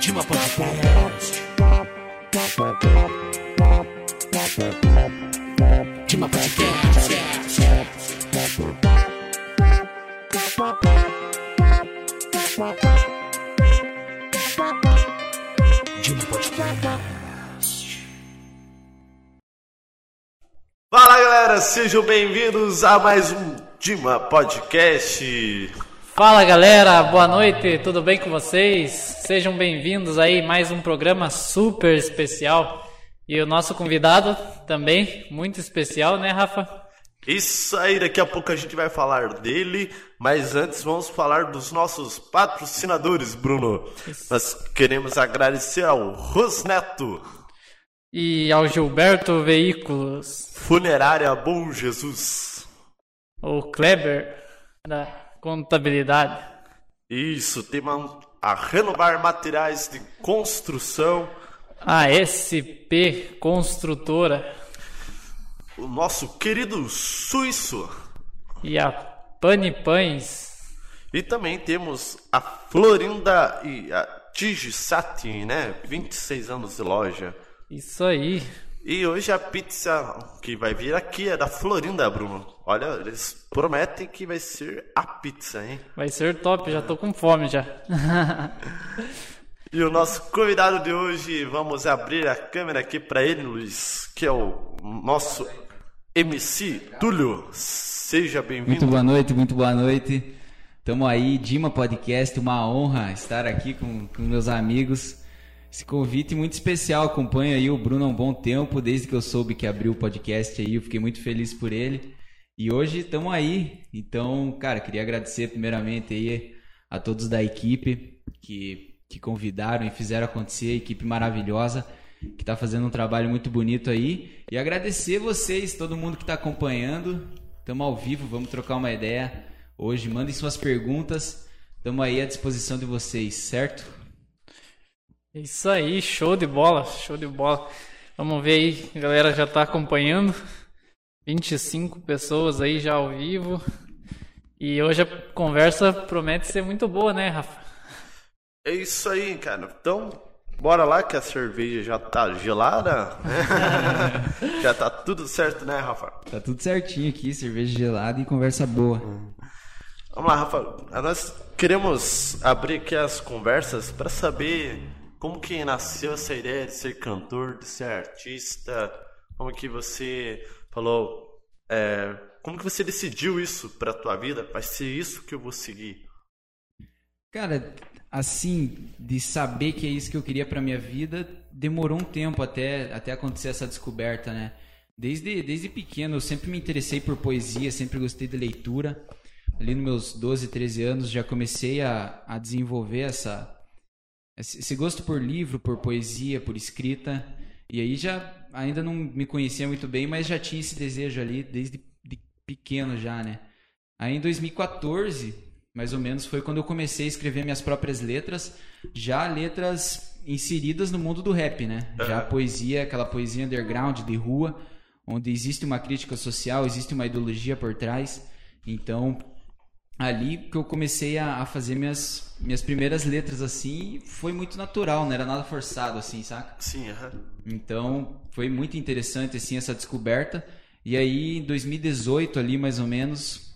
Dima Podcast. Dima Podcast. Dima Podcast. Fala galera, sejam bem-vindos a mais um Dima Podcast. Fala galera, boa noite, tudo bem com vocês? Sejam bem-vindos aí mais um programa super especial. E o nosso convidado também muito especial, né, Rafa? Isso aí, daqui a pouco a gente vai falar dele, mas antes vamos falar dos nossos patrocinadores, Bruno. Isso. Nós queremos agradecer ao Rosneto, E ao Gilberto Veículos, Funerária Bom Jesus. o Kleber da Contabilidade, Isso, tem uma, a Renovar Materiais de Construção, a SP Construtora o nosso querido Suíço. e a Pane Pães. E também temos a Florinda e a Tigisat, né? 26 anos de loja. Isso aí. E hoje a pizza que vai vir aqui é da Florinda, Bruno. Olha, eles prometem que vai ser a pizza, hein? Vai ser top, já tô com fome já. E o nosso convidado de hoje, vamos abrir a câmera aqui para ele, Luiz, que é o nosso MC Túlio. Seja Muito bem-vindo. boa noite, muito boa noite. Tamo aí, Dima Podcast, uma honra estar aqui com, com meus amigos. Esse convite muito especial, acompanho aí o Bruno há um bom tempo, desde que eu soube que abriu o podcast aí, eu fiquei muito feliz por ele. E hoje estamos aí, então, cara, queria agradecer primeiramente aí a todos da equipe que, que convidaram e fizeram acontecer, equipe maravilhosa, que tá fazendo um trabalho muito bonito aí. E agradecer vocês, todo mundo que tá acompanhando. Estamos ao vivo, vamos trocar uma ideia hoje. Mandem suas perguntas. Estamos aí à disposição de vocês, certo? Isso aí, show de bola, show de bola. Vamos ver aí, a galera já tá acompanhando. 25 pessoas aí já ao vivo. E hoje a conversa promete ser muito boa, né, Rafa? É isso aí, cara. Então, bora lá que a cerveja já tá gelada. né? já tá tudo certo, né, Rafa? Tá tudo certinho aqui, cerveja gelada e conversa boa. Vamos lá, Rafa. Nós queremos abrir aqui as conversas para saber como que nasceu essa ideia de ser cantor, de ser artista. Como que você falou, é, como que você decidiu isso para tua vida? Vai ser isso que eu vou seguir. Cara, assim, de saber que é isso que eu queria pra minha vida, demorou um tempo até, até acontecer essa descoberta, né? Desde, desde pequeno eu sempre me interessei por poesia, sempre gostei de leitura. Ali nos meus 12, 13 anos já comecei a, a desenvolver essa, esse gosto por livro, por poesia, por escrita. E aí já ainda não me conhecia muito bem, mas já tinha esse desejo ali desde de pequeno já, né? Aí em 2014, mais ou menos, foi quando eu comecei a escrever minhas próprias letras, já letras inseridas no mundo do rap, né? Já a poesia, aquela poesia underground de rua, onde existe uma crítica social, existe uma ideologia por trás. Então, ali que eu comecei a, a fazer minhas, minhas primeiras letras assim, e foi muito natural, não era nada forçado assim, saca? Sim, aham. Então, foi muito interessante assim essa descoberta. E aí, em 2018 ali mais ou menos,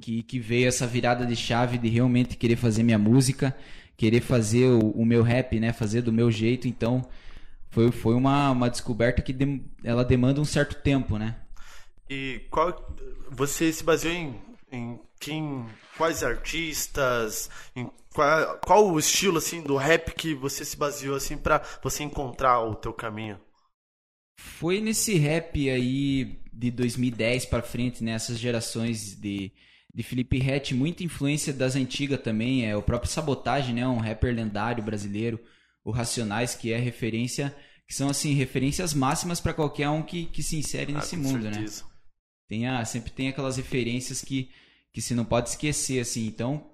que, que veio essa virada de chave de realmente querer fazer minha música, querer fazer o, o meu rap, né, fazer do meu jeito. Então, foi, foi uma, uma descoberta que dem- ela demanda um certo tempo, né? E qual você se baseou em, em quem, quais artistas, em qual, qual o estilo assim do rap que você se baseou assim para você encontrar o teu caminho? Foi nesse rap aí de 2010 pra frente, nessas gerações de, de Felipe Rett, muita influência das antigas também, é o próprio Sabotagem, né, um rapper lendário brasileiro, o Racionais, que é referência, que são assim referências máximas pra qualquer um que, que se insere Ah, nesse mundo, né? certeza. Tem a, sempre tem aquelas referências que, que se não pode esquecer, assim, então.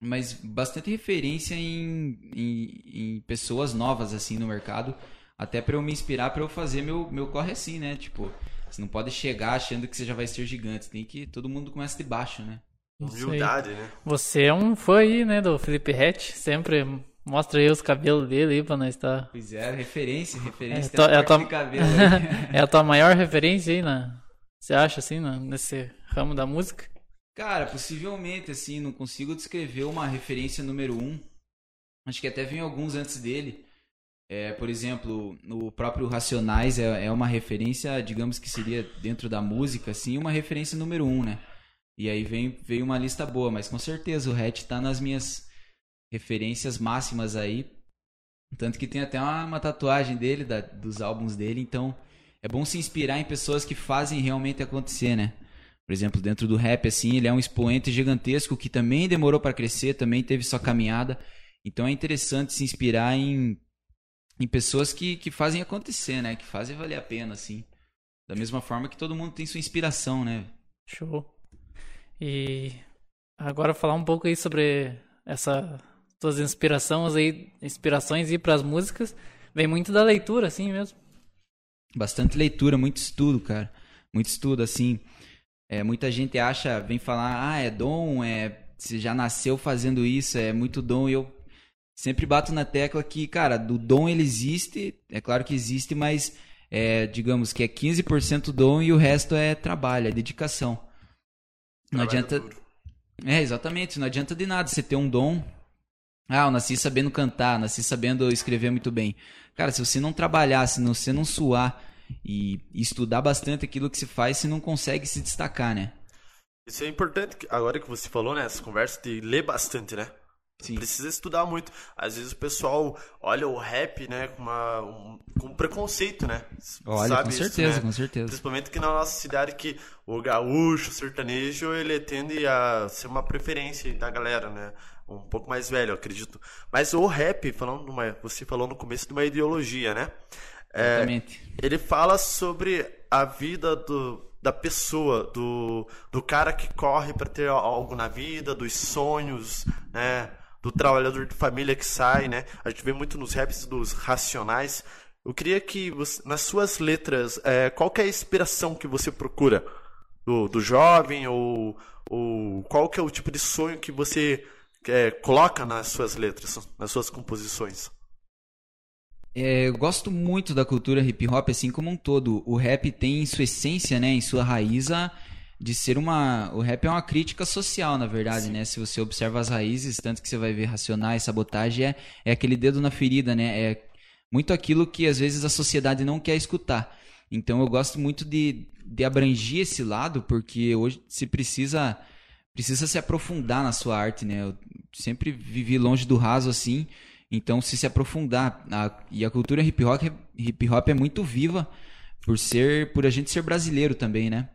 Mas bastante referência em, em, em pessoas novas, assim, no mercado. Até pra eu me inspirar pra eu fazer meu, meu corre assim, né? Tipo, você não pode chegar achando que você já vai ser gigante. Tem que. Todo mundo começa de baixo, né? Humildade, né? Você é um fã aí, né, do Felipe Rett. Sempre mostra aí os cabelos dele aí pra nós estar. Pois é, referência, referência. É, to- é a tua- de cabelo aí. é a tua maior referência aí, na... Você acha assim, na... nesse ramo da música? Cara, possivelmente, assim, não consigo descrever uma referência número um. Acho que até vem alguns antes dele. É, por exemplo, no próprio Racionais é, é uma referência, digamos que seria dentro da música, assim, uma referência número um, né? E aí vem, veio uma lista boa, mas com certeza o Hatch tá nas minhas referências máximas aí. Tanto que tem até uma, uma tatuagem dele, da- dos álbuns dele, então é bom se inspirar em pessoas que fazem realmente acontecer, né? Por exemplo, dentro do rap, assim, ele é um expoente gigantesco que também demorou para crescer, também teve sua caminhada. Então é interessante se inspirar em, em pessoas que, que fazem acontecer, né? Que fazem valer a pena, assim. Da mesma forma que todo mundo tem sua inspiração, né? Show. E agora falar um pouco aí sobre essa tuas inspirações aí, inspirações aí para as músicas. Vem muito da leitura, assim mesmo. Bastante leitura, muito estudo, cara. Muito estudo, assim. É, muita gente acha, vem falar, ah, é dom, é. Você já nasceu fazendo isso, é muito dom. E eu sempre bato na tecla que, cara, do dom ele existe, é claro que existe, mas é, digamos que é 15% dom e o resto é trabalho, é dedicação. Não Trabalho adianta. duro. É, exatamente. Não adianta de nada você ter um dom. Ah, eu nasci sabendo cantar, nasci sabendo escrever muito bem. Cara, se você não trabalhar, se você não suar e estudar bastante aquilo que se faz, você não consegue se destacar, né? Isso é importante, agora que você falou, né? Essa conversa de ler bastante, né? Sim. Precisa estudar muito. Às vezes o pessoal olha o rap, né, com, uma, um, com preconceito, né? Olha, Sabe com isso, certeza, né? com certeza. Principalmente que na nossa cidade que o gaúcho, o sertanejo, ele tende a ser uma preferência da galera, né? Um pouco mais velho, eu acredito. Mas o rap, falando numa, você falou no começo de uma ideologia, né? É, Exatamente. ele fala sobre a vida do, da pessoa, do, do cara que corre para ter algo na vida, dos sonhos, né? Do trabalhador de família que sai, né? A gente vê muito nos raps dos racionais. Eu queria que, você, nas suas letras, é, qual é a inspiração que você procura? Do, do jovem ou, ou qual que é o tipo de sonho que você é, coloca nas suas letras, nas suas composições? É, eu gosto muito da cultura hip hop, assim como um todo. O rap tem em sua essência, né, em sua raiz, a, de ser uma. O rap é uma crítica social, na verdade, né? Se você observa as raízes, tanto que você vai ver racionais, sabotagem, é, é aquele dedo na ferida, né? É muito aquilo que às vezes a sociedade não quer escutar. Então eu gosto muito de, de abranger esse lado, porque hoje se precisa precisa se aprofundar na sua arte, né? Eu sempre vivi longe do raso assim. Então, se se aprofundar, a- e a cultura hip hop, hip hop é muito viva por ser, por a gente ser brasileiro também, né?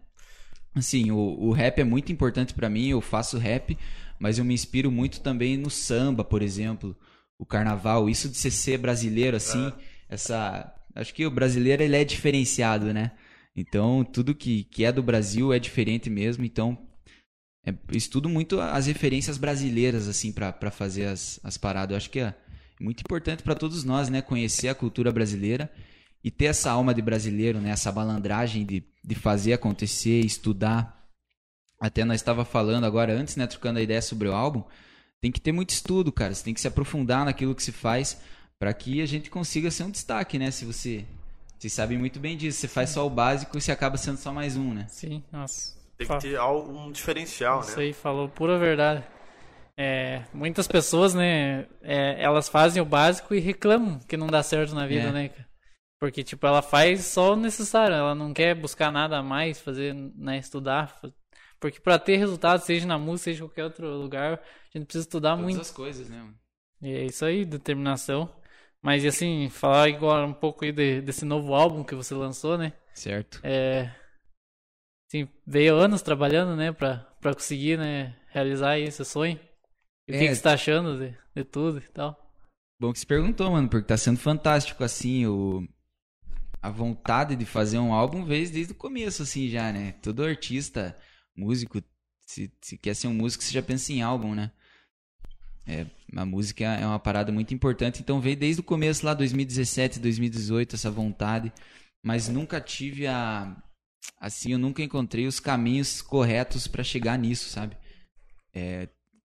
Assim, o, o rap é muito importante pra mim, eu faço rap, mas eu me inspiro muito também no samba, por exemplo, o carnaval, isso de você ser brasileiro assim, essa, acho que o brasileiro ele é diferenciado, né? Então, tudo que, que é do Brasil é diferente mesmo, então é, estudo muito as referências brasileiras assim pra pra fazer as, as paradas. Eu acho que é muito importante pra todos nós, né, conhecer a cultura brasileira e ter essa alma de brasileiro, né, essa balandragem de, de fazer acontecer, estudar. Até nós estava falando agora antes, né, trocando a ideia sobre o álbum, tem que ter muito estudo, cara. Você tem que se aprofundar naquilo que se faz pra que a gente consiga ser um destaque, né? Se você vocês sabem muito bem disso, você faz só o básico e você acaba sendo só mais um, né? Sim, nossa. Tem que ter um diferencial, Isso né? aí falou pura verdade. É, muitas pessoas, né, é, elas fazem o básico e reclamam que não dá certo na vida, É. né? Porque, tipo, ela faz só o necessário, ela não quer buscar nada a mais, fazer, né, estudar. Porque pra ter resultado, seja na música, seja em qualquer outro lugar, a gente precisa estudar muito. as coisas, né? E é isso aí, determinação. Mas, e assim, falar agora um pouco aí de- desse novo álbum que você lançou, né? Certo. É, assim, veio anos trabalhando, né, pra, pra conseguir, né, realizar esse sonho. E o que, É. que você tá achando de, de tudo e tal? Bom que você perguntou, mano, porque tá sendo fantástico, assim, o... a vontade de fazer um álbum veio desde o começo, assim, já, né? Todo artista, músico, se, se quer ser um músico, você já pensa em álbum, né? É, a música é uma parada muito importante, então veio desde o começo, lá 2017, 2018, essa vontade, mas nunca tive a... Assim, eu nunca encontrei os caminhos corretos pra chegar nisso, sabe? É,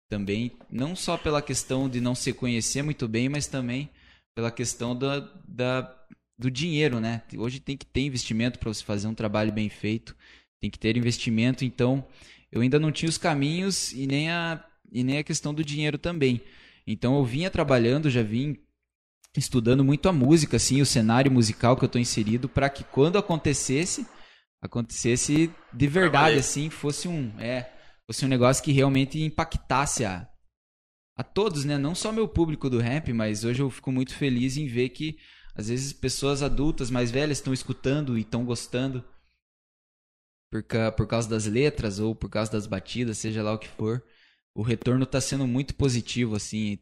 também, não só pela questão de não se conhecer muito bem, mas também pela questão da, da, do dinheiro, né? Hoje tem que ter investimento para você fazer um trabalho bem feito, tem que ter investimento, então eu ainda não tinha os caminhos e nem a, e nem a questão do dinheiro também. Então eu vinha trabalhando, já vim estudando muito a música, assim, o cenário musical que eu estou inserido, para que quando acontecesse, acontecesse de verdade, assim, fosse um, é, fosse um negócio que realmente impactasse a, a todos, né? Não só meu público do rap, mas hoje eu fico muito feliz em ver que às vezes pessoas adultas, mais velhas, estão escutando e estão gostando por, por causa das letras ou por causa das batidas, seja lá o que for. O retorno está sendo muito positivo, assim.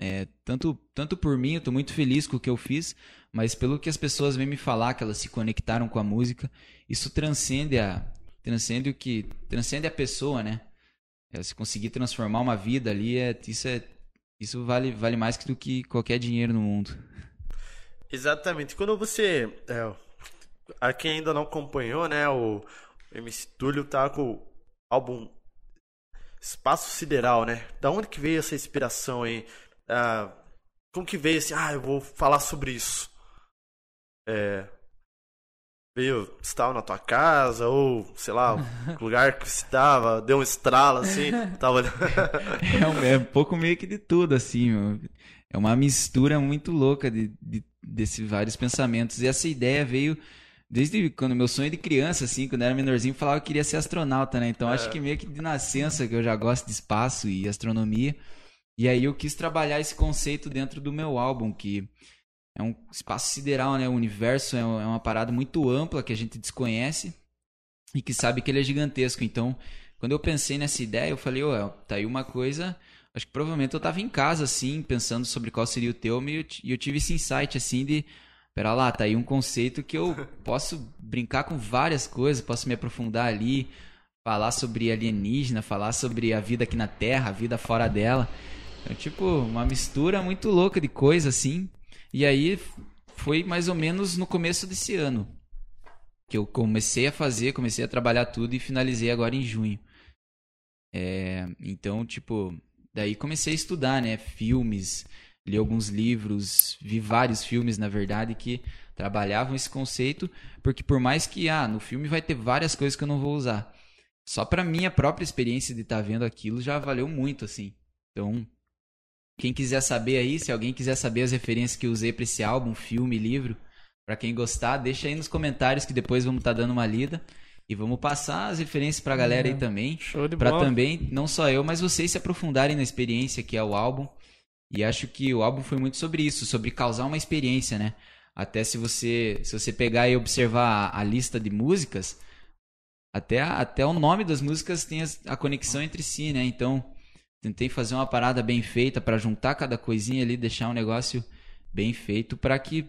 É, tanto, tanto por mim, eu tô muito feliz com o que eu fiz, mas pelo que as pessoas vêm me falar, que elas se conectaram com a música, isso transcende a transcende o que transcende a pessoa, né? É, se conseguir transformar uma vida ali, é, isso é isso vale vale mais do que qualquer dinheiro no mundo. Exatamente. Quando você é, a quem ainda não acompanhou, né, o MC Túlio tá com o álbum Espaço Sideral, né? Da onde que veio essa inspiração aí? Ah, como que veio assim, ah, eu vou falar sobre isso? É, veio, estava na tua casa, ou, sei lá, o lugar que você estava, deu um estralo assim, tava... é, um, é um pouco meio que de tudo, assim, meu. É uma mistura muito louca de, de, desses vários pensamentos. E essa ideia veio desde quando meu sonho de criança, assim, quando eu era menorzinho, falava que queria ser astronauta, né? Então é. acho que meio que de nascença que eu já gosto de espaço e astronomia. E aí eu quis trabalhar esse conceito dentro do meu álbum, que é um espaço sideral, né? O universo é, é uma parada muito ampla que a gente desconhece e que sabe que ele é gigantesco. Então, quando eu pensei nessa ideia, eu falei, ó, tá aí uma coisa. Acho que provavelmente eu tava em casa, assim, pensando sobre qual seria o teu, e eu tive esse insight, assim, de. Pera lá, tá aí um conceito que eu posso brincar com várias coisas, posso me aprofundar ali, falar sobre alienígena, falar sobre a vida aqui na Terra, a vida fora dela. É tipo, uma mistura muito louca de coisa, assim. E aí foi mais ou menos no começo desse ano que eu comecei a fazer, comecei a trabalhar tudo e finalizei agora em junho. É, então, tipo, daí comecei a estudar, né? Filmes, li alguns livros, vi vários filmes, na verdade, que trabalhavam esse conceito, porque por mais que, ah, no filme vai ter várias coisas que eu não vou usar. Só pra minha própria experiência de estar tá vendo aquilo já valeu muito, assim. Então, quem quiser saber aí, se alguém quiser saber as referências que eu usei para esse álbum, filme, livro, para quem gostar, deixa aí nos comentários que depois vamos estar tá dando uma lida. E vamos passar as referências pra galera aí também. Show de pra bola. também, não só eu, mas vocês se aprofundarem na experiência que é o álbum. E acho que o álbum foi muito sobre isso, sobre causar uma experiência, né? Até se você, se você pegar e observar a, a lista de músicas, até, até o nome das músicas tem a conexão entre si, né? Então, Tentei fazer uma parada bem feita para juntar cada coisinha ali, deixar um negócio bem feito para que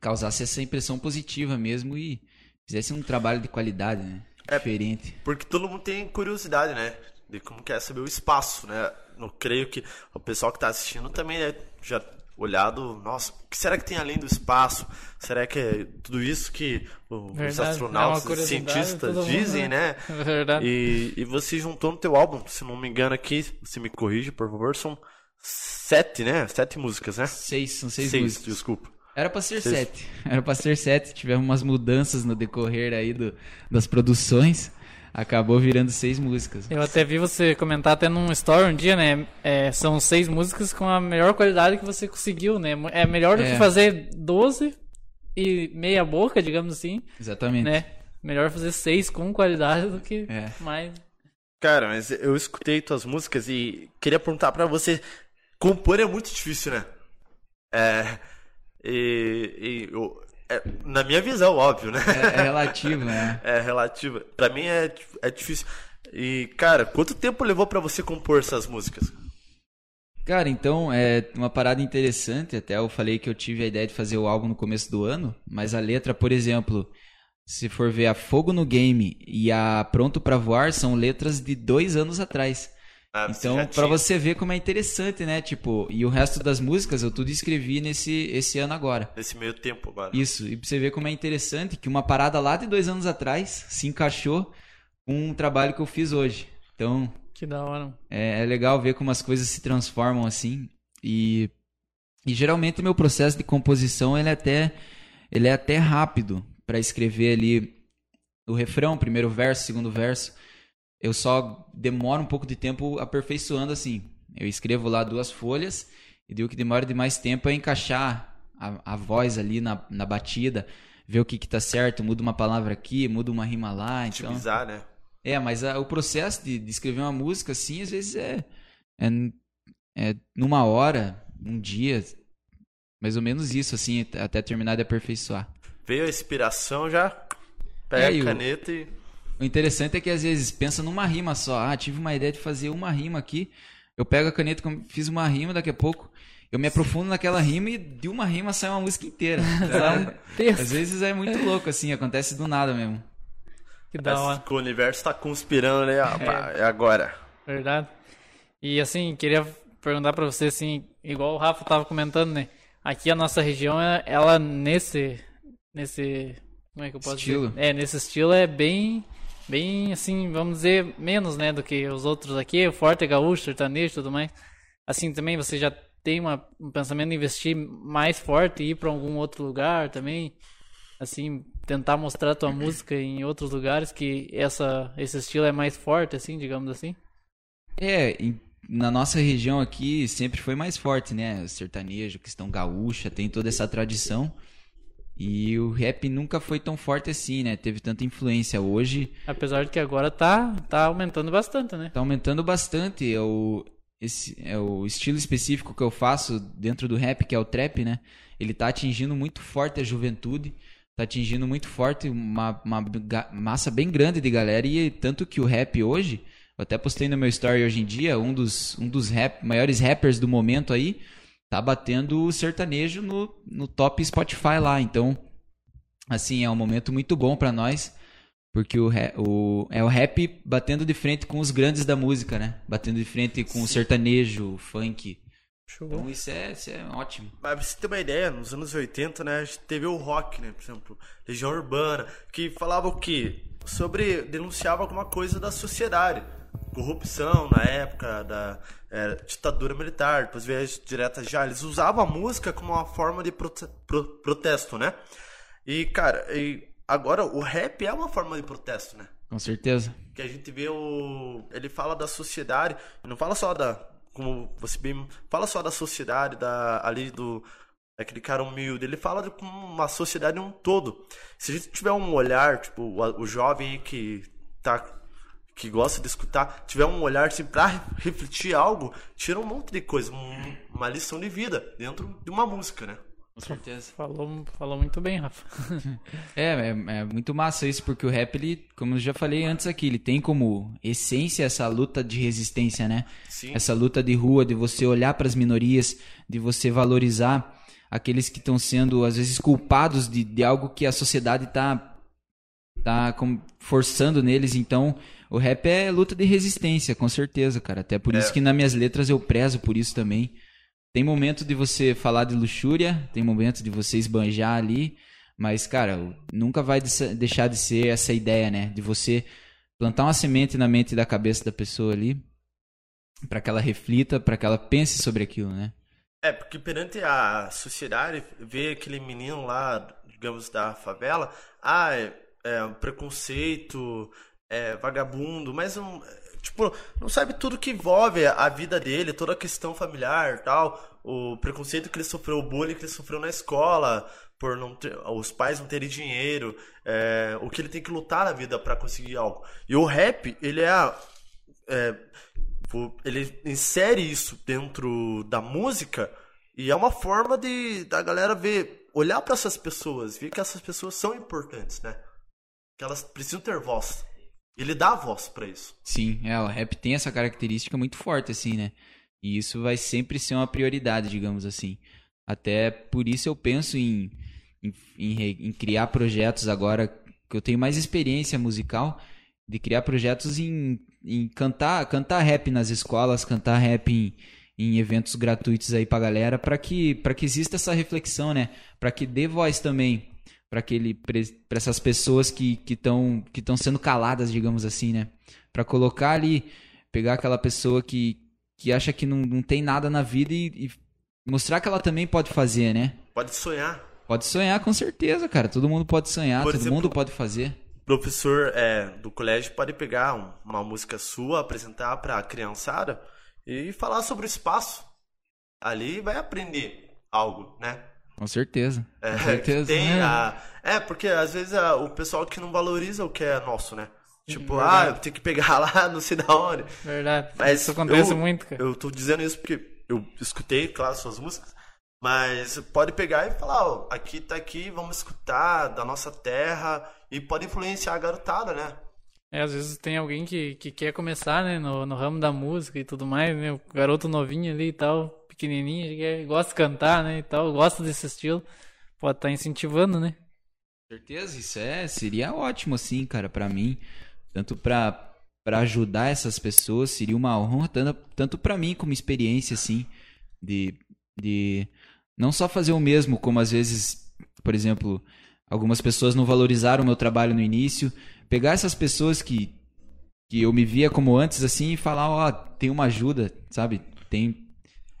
causasse essa impressão positiva mesmo e fizesse um trabalho de qualidade, né? É, Diferente. Porque todo mundo tem curiosidade, né? De como quer saber o espaço, né? Eu creio que o pessoal que está assistindo também né, já olhado, nossa, o que será que tem além do espaço? Será que é tudo isso que os Verdade, astronautas é cientistas mundo, dizem, né? né? Verdade. E, e você juntou no teu álbum, se não me engano aqui, você me corrige, por favor, são sete, né? Sete músicas, né? Seis, são seis, Seis, músicas. desculpa. Era pra ser Seis. sete. Era pra ser sete. Tivemos umas mudanças no decorrer aí do, das produções. Acabou virando seis músicas. Eu até vi você comentar até num story um dia, né? É, são seis músicas com a melhor qualidade que você conseguiu, né? É melhor do É. que fazer 12 e meia boca, digamos assim, Exatamente. né? Melhor fazer seis com qualidade do que É. mais. Cara, mas eu escutei tuas músicas e queria perguntar pra você, compor é muito difícil, né? É. E. e eu- é, na minha visão, óbvio, né? É, é relativo, né? É relativa. Pra mim é, é difícil. E, cara, quanto tempo levou pra você compor essas músicas? Cara, então, é uma parada interessante. Até eu falei que eu tive a ideia de fazer o álbum no começo do ano, mas a letra, por exemplo, se for ver a Fogo no Game e a Pronto pra Voar, são letras de dois anos atrás. Ah, Então, tinha- você ver como é interessante, né? Tipo, e o resto das músicas eu tudo escrevi nesse esse ano agora. Nesse meio tempo agora. Isso, e pra você ver como é interessante que uma parada lá de dois anos atrás se encaixou com um trabalho que eu fiz hoje. Então, Que da hora. É, é legal ver como as coisas se transformam assim. E, e geralmente meu processo de composição ele é até, ele é até rápido para escrever ali o refrão, primeiro verso, segundo verso. Eu só demoro um pouco de tempo aperfeiçoando assim. Eu escrevo lá duas folhas e o que demora de mais tempo é encaixar a, a voz ali na, na batida, ver o que que tá certo, muda uma palavra aqui, muda uma rima lá, então... Otimizar, né? É, mas a- o processo de, de escrever uma música, assim, às vezes é, é, é numa hora, um dia, mais ou menos isso, assim, até- terminar de aperfeiçoar. Veio a inspiração, já pega É, a caneta e. O interessante é que às vezes pensa numa rima só. Ah, tive uma ideia de fazer uma rima aqui. Eu pego a caneta, fiz uma rima, daqui a pouco eu me aprofundo naquela rima e de uma rima sai uma música inteira. Sai um texto. Às vezes é muito louco, assim, acontece do nada mesmo. Que da hora. O universo tá conspirando, né? Ah, pá, é agora. Verdade. E assim, queria perguntar pra você, assim, igual o Rafa tava comentando, né? Aqui a nossa região, ela- ela nesse. Nesse. Como é que eu posso Estilo. dizer? É, nesse estilo é bem. Bem, assim, vamos dizer, menos, né, do que os outros aqui. O forte é gaúcho, sertanejo e tudo mais. Assim, também você já tem uma, um pensamento em investir mais forte e ir pra algum outro lugar também? Assim, tentar mostrar tua música em outros lugares que essa, esse estilo é mais forte, assim, digamos assim? É, na nossa região aqui sempre foi mais forte, né? Sertanejo, questão gaúcha, tem toda essa tradição. E o rap nunca foi tão forte assim, né? Teve tanta influência. Hoje Apesar de que agora tá, tá aumentando bastante, né? tá aumentando bastante. É o, esse, é o estilo específico que eu faço dentro do rap, que é o trap, né? Ele tá atingindo muito forte a juventude. Tá atingindo muito forte uma, uma massa bem grande de galera. E tanto que o rap hoje, eu até postei no meu story hoje em dia, um dos, um dos rap, maiores rappers do momento aí, tá batendo o sertanejo no, no top Spotify lá. Então, assim, é um momento muito bom pra nós. Porque o, o, é o rap batendo de frente com os grandes da música, né? Batendo de frente com o sertanejo, o funk. Show. Então isso é, isso é ótimo. Mas pra você ter uma ideia, nos anos 80, né, a gente teve o rock, né? Por exemplo, Legião Urbana, que falava o quê? Sobre. denunciava alguma coisa da sociedade. Corrupção na época da é, ditadura militar, depois veio as diretas já. Eles usavam a música como uma forma de prote- pro- protesto, né? E, cara, e agora o rap é uma forma de protesto, né? Com certeza. que a gente vê o ele fala da sociedade não fala só da como você bem fala só da sociedade da ali do daquele cara humilde ele fala de como uma sociedade um todo se a gente tiver um olhar tipo o, o jovem que tá que gosta de escutar tiver um olhar assim para refletir algo tira um monte de coisa um- uma lição de vida dentro de uma música né Com certeza. Falou, falou muito bem, Rafa. É, é, é muito massa isso, porque o rap, ele, como eu já falei antes aqui, ele tem como essência essa luta de resistência, né? Sim. Essa luta de rua, de você olhar para as minorias, de você valorizar aqueles que estão sendo, às vezes, culpados de, de algo que a sociedade está tá com- forçando neles. Então, o rap é luta de resistência, com certeza, cara. Até por isso que nas minhas letras eu prezo por isso também. Tem momento de você falar de luxúria, tem momento de você esbanjar ali, mas, cara, nunca vai deixar de ser essa ideia, né? De você plantar uma semente na mente e da cabeça da pessoa ali, para que ela reflita, para que ela pense sobre aquilo, né? É, porque perante a sociedade, ver aquele menino lá, digamos, da favela, ah, é, é um preconceito, é vagabundo, mas um, tipo, não sabe tudo que envolve a vida dele, toda a questão familiar tal, o preconceito que ele sofreu, o bullying que ele sofreu na escola, por não ter, os pais não terem dinheiro, é, o que ele tem que lutar na vida para conseguir algo. E o rap, ele é, a- é ele insere isso dentro da música e é uma forma de da galera ver, olhar para essas pessoas, ver que essas pessoas são importantes, né? Que elas precisam ter voz. Ele dá voz para isso. Sim, é, o rap tem essa característica muito forte, assim, né? E isso vai sempre ser uma prioridade, digamos assim. Até por isso eu penso em, em, em em criar projetos agora que eu tenho mais experiência musical, de criar projetos em, em cantar, cantar rap nas escolas, cantar rap em, em eventos gratuitos aí pra galera, para que, pra que exista essa reflexão, né? Para que dê voz também para aquele para essas pessoas que que estão que estão sendo caladas, digamos assim, né? Para colocar ali pegar aquela pessoa que, que acha que não, não tem nada na vida e, e mostrar que ela também pode fazer, né? Pode sonhar. Pode sonhar, com certeza, cara. Todo mundo pode sonhar, Por todo exemplo, mundo pode fazer. professor é, do colégio pode pegar um- uma música sua, apresentar para a criançada e falar sobre o espaço. Ali vai aprender algo, né? Com certeza. É, Com certeza. tem É. a- é, porque às vezes a- o pessoal que não valoriza o que é nosso, né? Tipo, Uhum, Verdade. ah, eu tenho que pegar lá, não sei da onde. Verdade. Mas Isso acontece eu- muito, cara. Eu tô dizendo isso porque eu escutei, claro, suas músicas, mas pode pegar e falar, ó, aqui tá aqui, vamos escutar da nossa terra e pode influenciar a garotada, né? É, às vezes tem alguém que, que quer começar, né, no, no ramo da música e tudo mais, né? O garoto novinho ali e tal, pequenininho, que quer- gosta de cantar, né, e tal, gosta desse estilo. Pode estar incentivando, né? Certeza, isso é, seria ótimo, assim, cara, pra mim. Tanto pra para ajudar essas pessoas, seria uma honra, tanto, para mim como experiência, assim, de, de não só fazer o mesmo, como às vezes, por exemplo, algumas pessoas não valorizaram o meu trabalho no início, pegar essas pessoas que, que eu me via como antes, assim, e falar, ó, tem uma ajuda, sabe? Tem,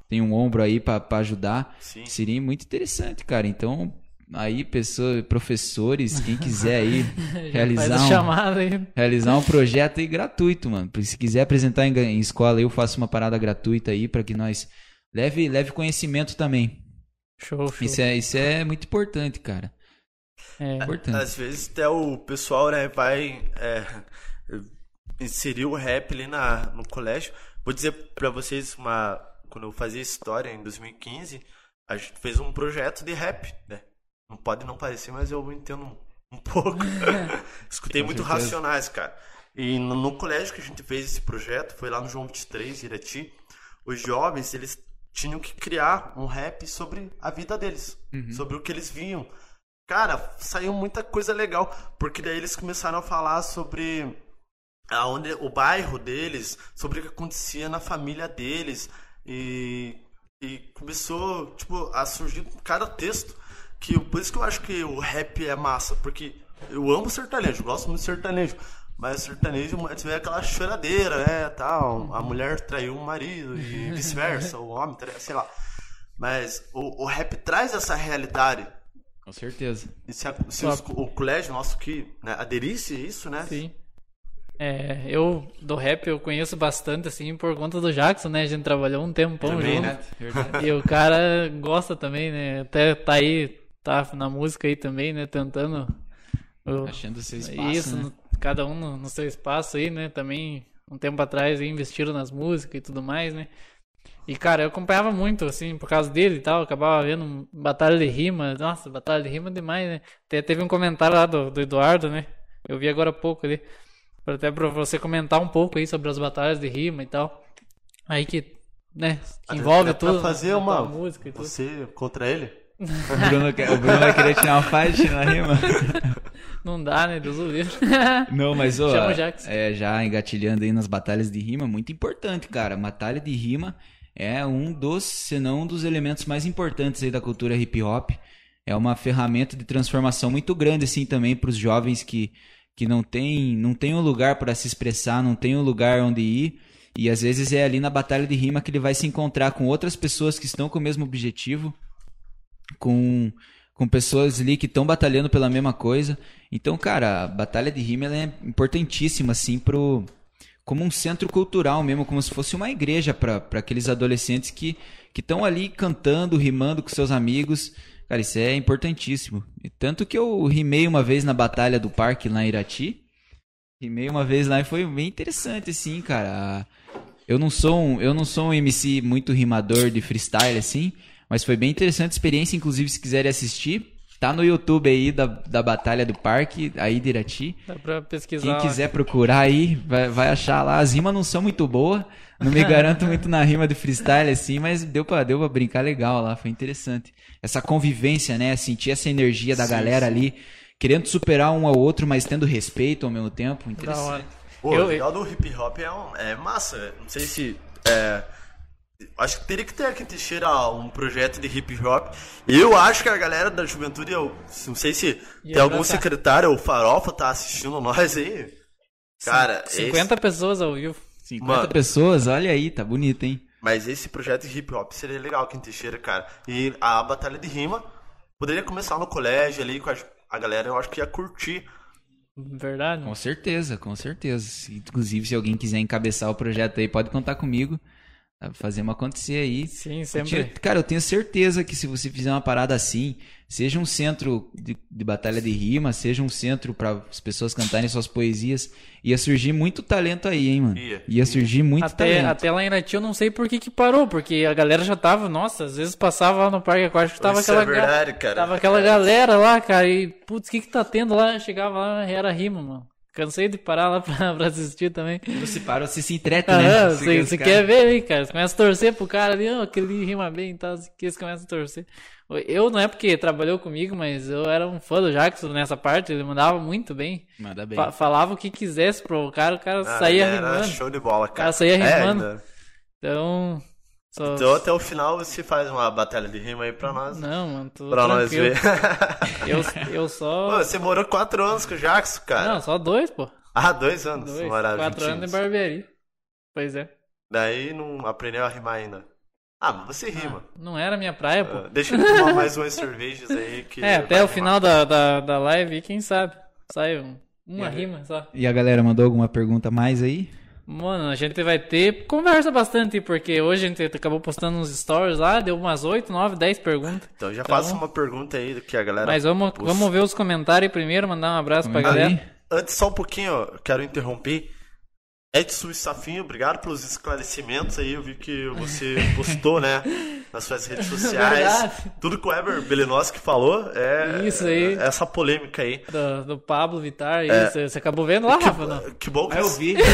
tem um ombro aí pra pra ajudar. Sim. Seria muito interessante, cara. Então, aí, pessoas, professores, quem quiser aí realizar um, chamada aí. realizar um projeto aí gratuito, mano. Se quiser apresentar em, em escola, eu faço uma parada gratuita aí para que nós leve, leve conhecimento também. Show, show. Isso é, isso é muito importante, cara. É, Importante. Às vezes até o pessoal, né, vai é, inserir o rap ali na, no colégio. Vou dizer pra vocês, uma, quando eu fazia história em 2015, a gente fez um projeto de rap, né? Não pode não parecer, mas eu entendo um, um pouco. Escutei Com muito certeza. Racionais, cara. E no, no colégio que a gente fez esse projeto, foi lá no João 23, Irati, os jovens, eles tinham que criar um rap sobre a vida deles, sobre o que eles vinham. Cara, saiu muita coisa legal, porque daí eles começaram a falar sobre aonde o bairro deles, sobre o que acontecia na família deles e, e começou tipo a surgir cada texto que por isso que eu acho que o rap é massa, porque eu amo sertanejo, gosto muito de sertanejo, mas sertanejo é aquela choradeira, né, tal, a mulher traiu o marido e vice-versa, o homem, traiu, sei lá. Mas o, o rap traz essa realidade Com certeza. e se, a- se os- o colégio nosso que né, aderisse a isso, né? Sim. É, eu do rap eu conheço bastante, assim, por conta do Jackson, né? A gente trabalhou um tempão Também, junto. né? Verdade. E o cara gosta também, né? Até tá aí, tá na música aí também, né? Tentando. o- Achando seu espaço, Isso, né? no- cada um no, no seu espaço aí, né? Também, um tempo atrás, aí, investiram nas músicas e tudo mais, né? E, cara, eu acompanhava muito, assim, por causa dele e tal. Acabava vendo batalha de rima. Nossa, batalha de rima demais, né? Até teve um comentário lá do, do Eduardo, né? Eu vi agora há pouco ali. pra- Até pra você comentar um pouco aí sobre as batalhas de rima e tal. Aí que, né? Que envolve É pra tudo. fazer a uma música e tudo. Você contra ele? O Bruno, quer- o Bruno vai querer tirar uma faixa na rima. Não dá, né? Deus o livre. Não, mas ó, é, já engatilhando aí nas batalhas de rima, muito importante, cara. Batalha de rima é um dos, se não um dos elementos mais importantes aí da cultura hip hop. É uma ferramenta de transformação muito grande assim também para os jovens que que não tem não tem um lugar para se expressar, não tem um lugar onde ir. E às vezes é ali na batalha de rima que ele vai se encontrar com outras pessoas que estão com o mesmo objetivo, com, com pessoas ali que estão batalhando pela mesma coisa. Então, cara, a batalha de rima é importantíssima, assim, pro, como um centro cultural mesmo, como se fosse uma igreja para aqueles adolescentes que estão ali cantando, rimando com seus amigos. Cara, isso é importantíssimo. E tanto que eu rimei uma vez na Batalha do Parque lá em Irati. Rimei uma vez lá e foi bem interessante, assim, cara. Eu não sou um, eu não sou um MC muito rimador de freestyle, assim, mas foi bem interessante a experiência. Inclusive, se quiserem assistir, tá no YouTube aí da, da Batalha do Parque, aí de Irati. Dá pra pesquisar. Quem quiser procurar aí, vai, vai achar lá. As rimas não são muito boas. Não me garanto muito na rima de freestyle, assim, mas deu pra, deu pra brincar legal lá, foi interessante. Essa convivência, né? Sentir essa energia da Sim, galera sim. ali, querendo superar um ao outro, mas tendo respeito ao mesmo tempo. Da Interessante. hora. Pô, Eu- o legal do hip hop é, um- é massa. Não sei se. é, acho que teria que ter aqui em Teixeira um projeto de hip hop. Eu acho que a galera da juventude, eu não sei se Ia tem algum abraçar. secretário ou farofa tá assistindo nós aí. Cara, esse- 50 pessoas ao vivo. 50 Mano. pessoas, olha aí, tá bonito, hein? Mas esse projeto de hip hop seria legal aqui em Teixeira, cara. E a batalha de rima poderia começar no colégio ali com a, a galera, eu acho que ia curtir. Verdade. Com certeza, com certeza. Inclusive, se alguém quiser encabeçar o projeto aí, pode contar comigo. Uma acontecer aí. Sim, Eu sempre. tinha- Cara, eu tenho certeza que se você fizer uma parada assim, seja um centro de, de batalha de rima, seja um centro para as pessoas cantarem suas poesias, ia surgir muito talento aí, hein, mano? Ia, Ia surgir muito Até, talento. até lá em Irati eu não sei por que que parou, porque a galera já tava, nossa, às vezes passava lá no parque aquático, tava Isso aquela, é verdade, cara. tava aquela É. galera lá, cara, e putz, o que que tá tendo lá? Chegava lá, era rima, mano. Cansei de parar lá pra, pra assistir também. Você para, você se entrete, né? Aham, Você você quer- você quer ver aí, cara. Você começa a torcer pro cara ali, ó, aquele rima bem e tal, assim, que eles começam a torcer. Eu não é porque trabalhou comigo, mas eu era um fã do Jackson nessa parte, ele mandava muito bem. Manda bem. Fa- falava o que quisesse pro cara, o cara Ah, saía rimando. show de bola, cara. cara saía É, rimando. ainda. Então. Só... Então até o final você faz uma batalha de rima aí pra nós. Não, mano, tô pra nós tranquilo. ver. Eu, eu Pô, só. você morou quatro anos com o Jackson, cara. Não, só dois, pô. Ah, dois anos. Dois. Maravilha. Quatro anos de barbearia. Pois é. Daí não aprendeu a rimar ainda. Ah, mas você rima. Não era minha praia, pô. Ah, Deixa ele tomar mais umas cervejas aí que. é, até o rimar. final da, da, da live, quem sabe? Sai um- uma rima só. E a galera mandou alguma pergunta a mais aí? Mano, a gente vai ter. Conversa bastante, porque hoje a gente acabou postando uns stories lá, deu umas 8, 9, 10 perguntas. Então já Então- faça uma pergunta aí que a galera. Mas vamos, vamos ver os comentários primeiro, mandar um abraço pra Comenta galera. aí. Antes, só um pouquinho, eu quero interromper. Edson e Safinho, obrigado pelos esclarecimentos aí. Eu vi que você postou, né? Nas suas redes sociais. Verdade. Tudo que o Eber Belinoski falou é. Isso aí. é essa polêmica aí. Do, do Pablo Vittar, É. isso. Você acabou vendo lá, Rafa? Não? Que bom que, Ah, eu vi.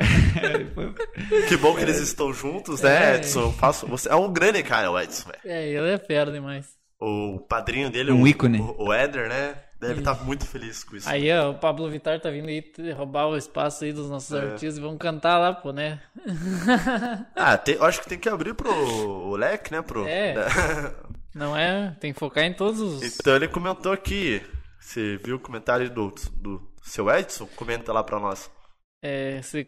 que bom que eles estão juntos, É. né, Edson? Eu faço, você é um grande cara, o Edson, velho. É, ele é fera demais. O padrinho dele, Um o, ícone. o, o Éder, né? Deve estar muito feliz com isso. Aí, ó, o Pablo Vittar tá vindo aí roubar o espaço aí dos nossos artistas e vamos cantar lá, pô, né? Ah, tem- acho que tem que abrir pro o leque, né? Pro, É. Não é? Tem que focar em todos os. Então ele comentou aqui. Você viu o comentário do, do seu Edson? Comenta lá pra nós. É, você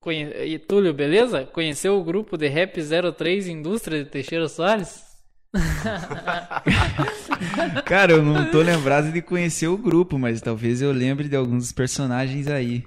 conhe... E Túlio, beleza? Conheceu o grupo de Rap 03 Indústria de Teixeira Soares? Cara, eu não tô lembrado de conhecer o grupo, mas talvez eu lembre de alguns dos personagens aí.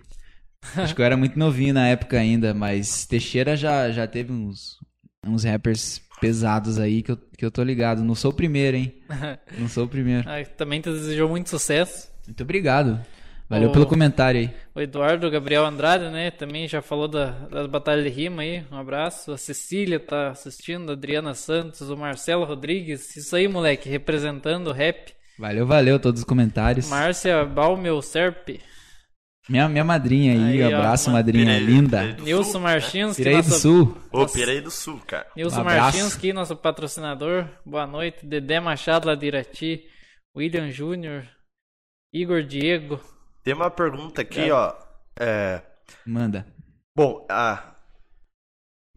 Acho que eu era muito novinho na época ainda, mas Teixeira já, já teve uns, uns rappers pesados aí que eu, que eu tô ligado. Não sou o primeiro, hein? Não sou o primeiro. Ah, também te desejou muito sucesso. Muito obrigado. Valeu Ô. pelo comentário aí. O Eduardo Gabriel Andrade, né? Também já falou da, das batalhas de rima aí. Um abraço. A Cecília tá assistindo, a Adriana Santos, o Marcelo Rodrigues. Isso aí, moleque, representando o rap. Valeu, valeu todos os comentários. Márcia Balmel Serp. Minha, minha madrinha aí, Aí, ó, abraço, ma- madrinha linda. Nilson Sul, Martins, Piraí do Sul. Ô, Piraí do Sul, cara. Nilson Um. Martins, nosso patrocinador. Boa noite. Dedé Machado, lá de Irati. William Júnior. Igor Diego. Tem uma pergunta aqui, É. ó. É, Manda. bom, a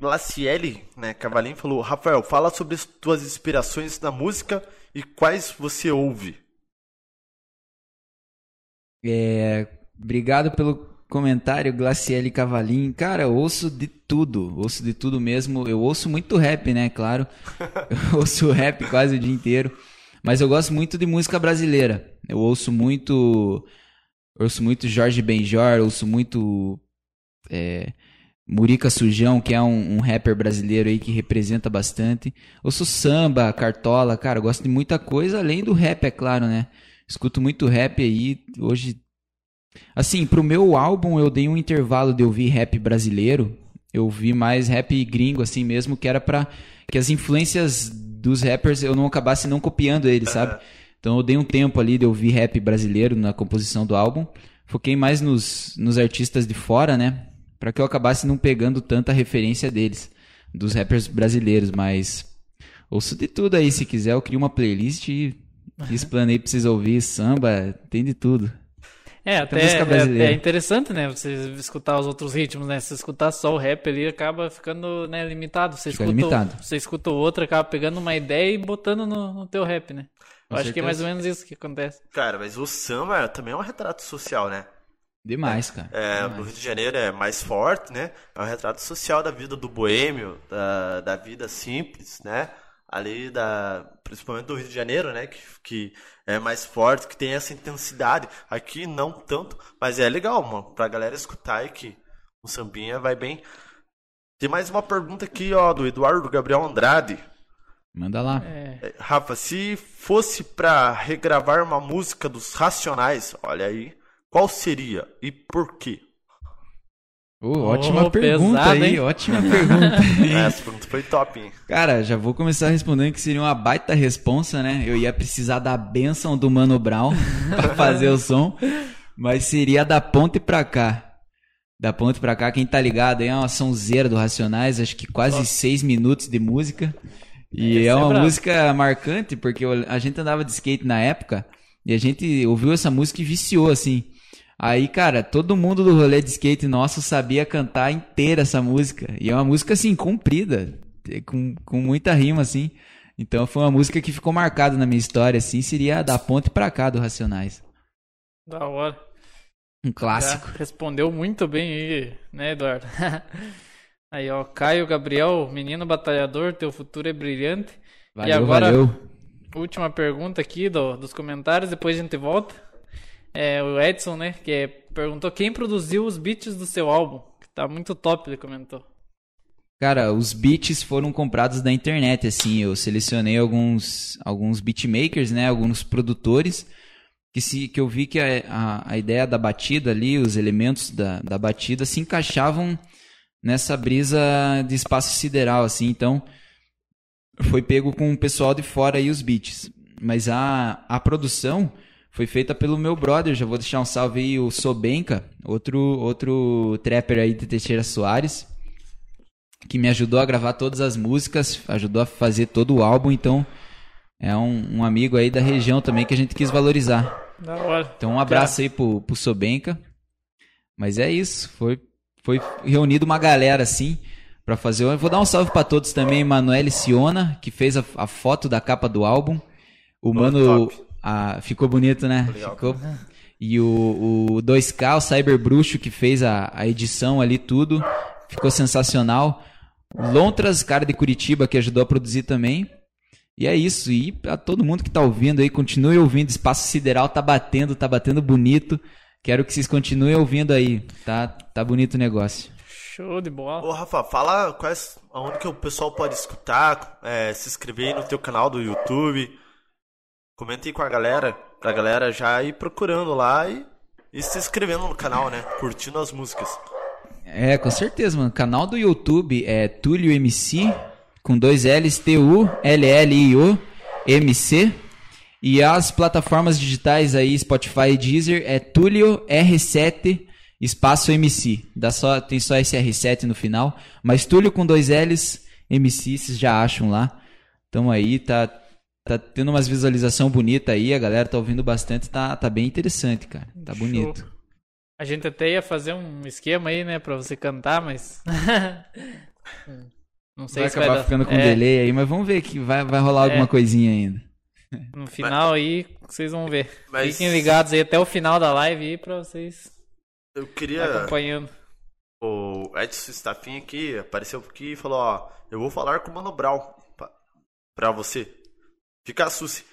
Glaciele, né, Cavalinho falou, Rafael, fala sobre as tuas inspirações na música e quais você ouve. É, obrigado pelo comentário, Glaciele Cavalim. Cara, eu ouço de tudo, ouço de tudo mesmo. Eu ouço muito rap, né? Claro. Eu ouço rap quase o dia inteiro. Mas eu gosto muito de música brasileira. Eu ouço muito. Ouço muito Jorge Benjor, ouço muito. É, Murica Sujão, que é um, um rapper brasileiro aí que representa bastante. Ouço samba, cartola, cara, gosto de muita coisa, além do rap, é claro, né? Escuto muito rap aí, hoje... Assim, pro meu álbum eu dei um intervalo de ouvir rap brasileiro, eu ouvi mais rap gringo, assim mesmo, que era pra que as influências dos rappers eu não acabasse não copiando eles, sabe? Então eu dei um tempo ali de ouvir rap brasileiro na composição do álbum, foquei mais nos, nos artistas de fora, né? Pra que eu acabasse não pegando tanta referência deles, dos rappers brasileiros, mas ouço de tudo aí, se quiser eu crio uma playlist e explanei pra vocês ouvir samba, tem de tudo. É, até é, é interessante, né? Você escutar os outros ritmos, né? Se escutar só o rap ali, acaba ficando né, limitado. Você Fica escuta, limitado. você escuta o outro, acaba pegando uma ideia e botando no, no teu rap, né? Acho que é mais ou certeza. menos isso que acontece. Cara, mas o samba também é um retrato social, né? Demais, cara. É, Demais. no Rio de Janeiro é mais forte, né? É um retrato social da vida do boêmio, da, da vida simples, né? Ali da. Principalmente do Rio de Janeiro, né? Que, que é mais forte, que tem essa intensidade. Aqui não tanto, mas é legal, mano, pra galera escutar e que o sambinha vai bem. Tem mais uma pergunta aqui, ó, do Eduardo Gabriel Andrade. Manda lá. É, É, Rafa, se fosse pra regravar uma música dos Racionais, olha aí, qual seria e por quê? Ô, ótima Ô, pergunta pesado, aí, hein? ótima pergunta. aí. Essa pergunta foi top, hein? Cara, já vou começar respondendo que seria uma baita responsa, né? Eu ia precisar da benção do Mano Brown pra fazer o som, mas seria da ponte pra cá. Da ponte pra cá, quem tá ligado aí é uma sonzeira do Racionais, acho que quase seis minutos de música. E é é uma música marcante, porque a gente andava de skate na época e a gente ouviu essa música e viciou, assim. Aí, cara, todo mundo do rolê de skate nosso sabia cantar inteira essa música. E é uma música, assim, comprida, com, com muita rima, assim. Então foi uma música que ficou marcada na minha história, assim, seria da ponte pra cá do Racionais. da hora. Um clássico. Já respondeu muito bem aí, né, Eduardo? aí, ó, Caio Gabriel, menino batalhador, teu futuro é brilhante. Valeu, agora- valeu. Última pergunta aqui do- dos comentários, depois a gente volta. É o Edson, né, que é- perguntou quem produziu os beats do seu álbum. Que tá muito top, ele comentou. Cara, os beats foram comprados da internet, assim, eu selecionei alguns, alguns beatmakers, né, alguns produtores, que, se, que eu vi que a, a, a ideia da batida ali, os elementos da, da batida se encaixavam nessa brisa de espaço sideral, assim, então foi pego com o pessoal de fora aí os beats. Mas a, a produção foi feita pelo meu brother, já vou deixar um salve aí, o Sobenka, outro, outro trapper aí de Teixeira Soares, que me ajudou a gravar todas as músicas, ajudou a fazer todo o álbum, então é um, um amigo aí da região também que a gente quis valorizar. Da hora. Então um abraço aí pro, pro Sobenka. Mas é isso, foi, foi reunido uma galera assim pra fazer. Eu vou dar um salve pra todos também, Manoel Siona, que fez a, a foto da capa do álbum. O mano a- ficou bonito, né? Legal. Ficou. E o, o 2K, o Cyber Bruxo, que fez a, a edição ali, tudo. Ficou sensacional. Lontras, cara de Curitiba, que ajudou a produzir também. E é isso. E pra todo mundo que tá ouvindo aí, continue ouvindo. Espaço Sideral tá batendo, tá batendo bonito. Quero que vocês continuem ouvindo aí. Tá, tá bonito o negócio. Show de bola. Ô, Rafa, fala quais, aonde que o pessoal pode escutar, é, se inscrever aí no teu canal do YouTube. Comenta aí com a galera, pra galera já ir procurando lá e, e se inscrevendo no canal, né? Curtindo as músicas. É, com certeza, mano. O canal do YouTube é Túlio MC, com dois L's, T-U-L-L-I-O, MC. E as plataformas digitais aí, Spotify e Deezer, é Túlio R7, espaço MC. Dá só, tem só esse R7 no final. Mas Túlio com dois L's, MC, vocês já acham lá. Então aí, tá, tá tendo umas visualização bonita aí, a galera tá ouvindo bastante, tá, tá bem interessante, cara. Tá Show. bonito. A gente até ia fazer um esquema aí, né, pra você cantar, mas. Não sei vai se acabar vai dar. ficando com é, delay aí, mas vamos ver que vai, vai rolar alguma É. coisinha ainda. No final aí, vocês vão ver. Mas- Fiquem ligados aí até o final da live aí pra vocês Eu queria. acompanhando. O Edson Staffin aqui apareceu aqui e falou: Ó, eu vou falar com o Mano Brown pra, pra você. Fica suci.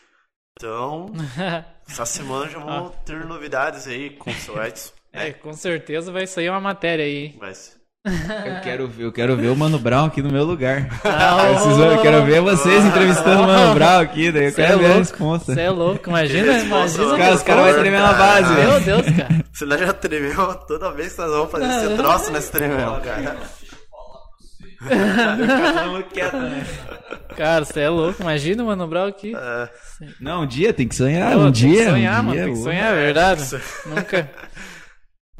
Então, essa semana já vamos ter novidades aí com o seu Edson. é, com certeza vai sair uma matéria aí. Vai ser. Eu quero, ver- eu quero ver o Mano Brown aqui no meu lugar. Ah, Eu, preciso- eu quero ver vocês entrevistando o Mano Brown aqui, daí eu Cê é quero ver a louco. resposta. Você é louco, imagina, imagina. Os caras, os caras vão tremer na base, Meu velho. Deus, cara. Você já tremeu toda vez que nós vamos fazer esse troço nesse tremendo, cara. Cara, você é louco. Imagina o Mano Brown aqui. É, Não, um dia tem que sonhar, um tem dia. que sonhar, um mano. dia, Tem que sonhar, é verdade. Nunca.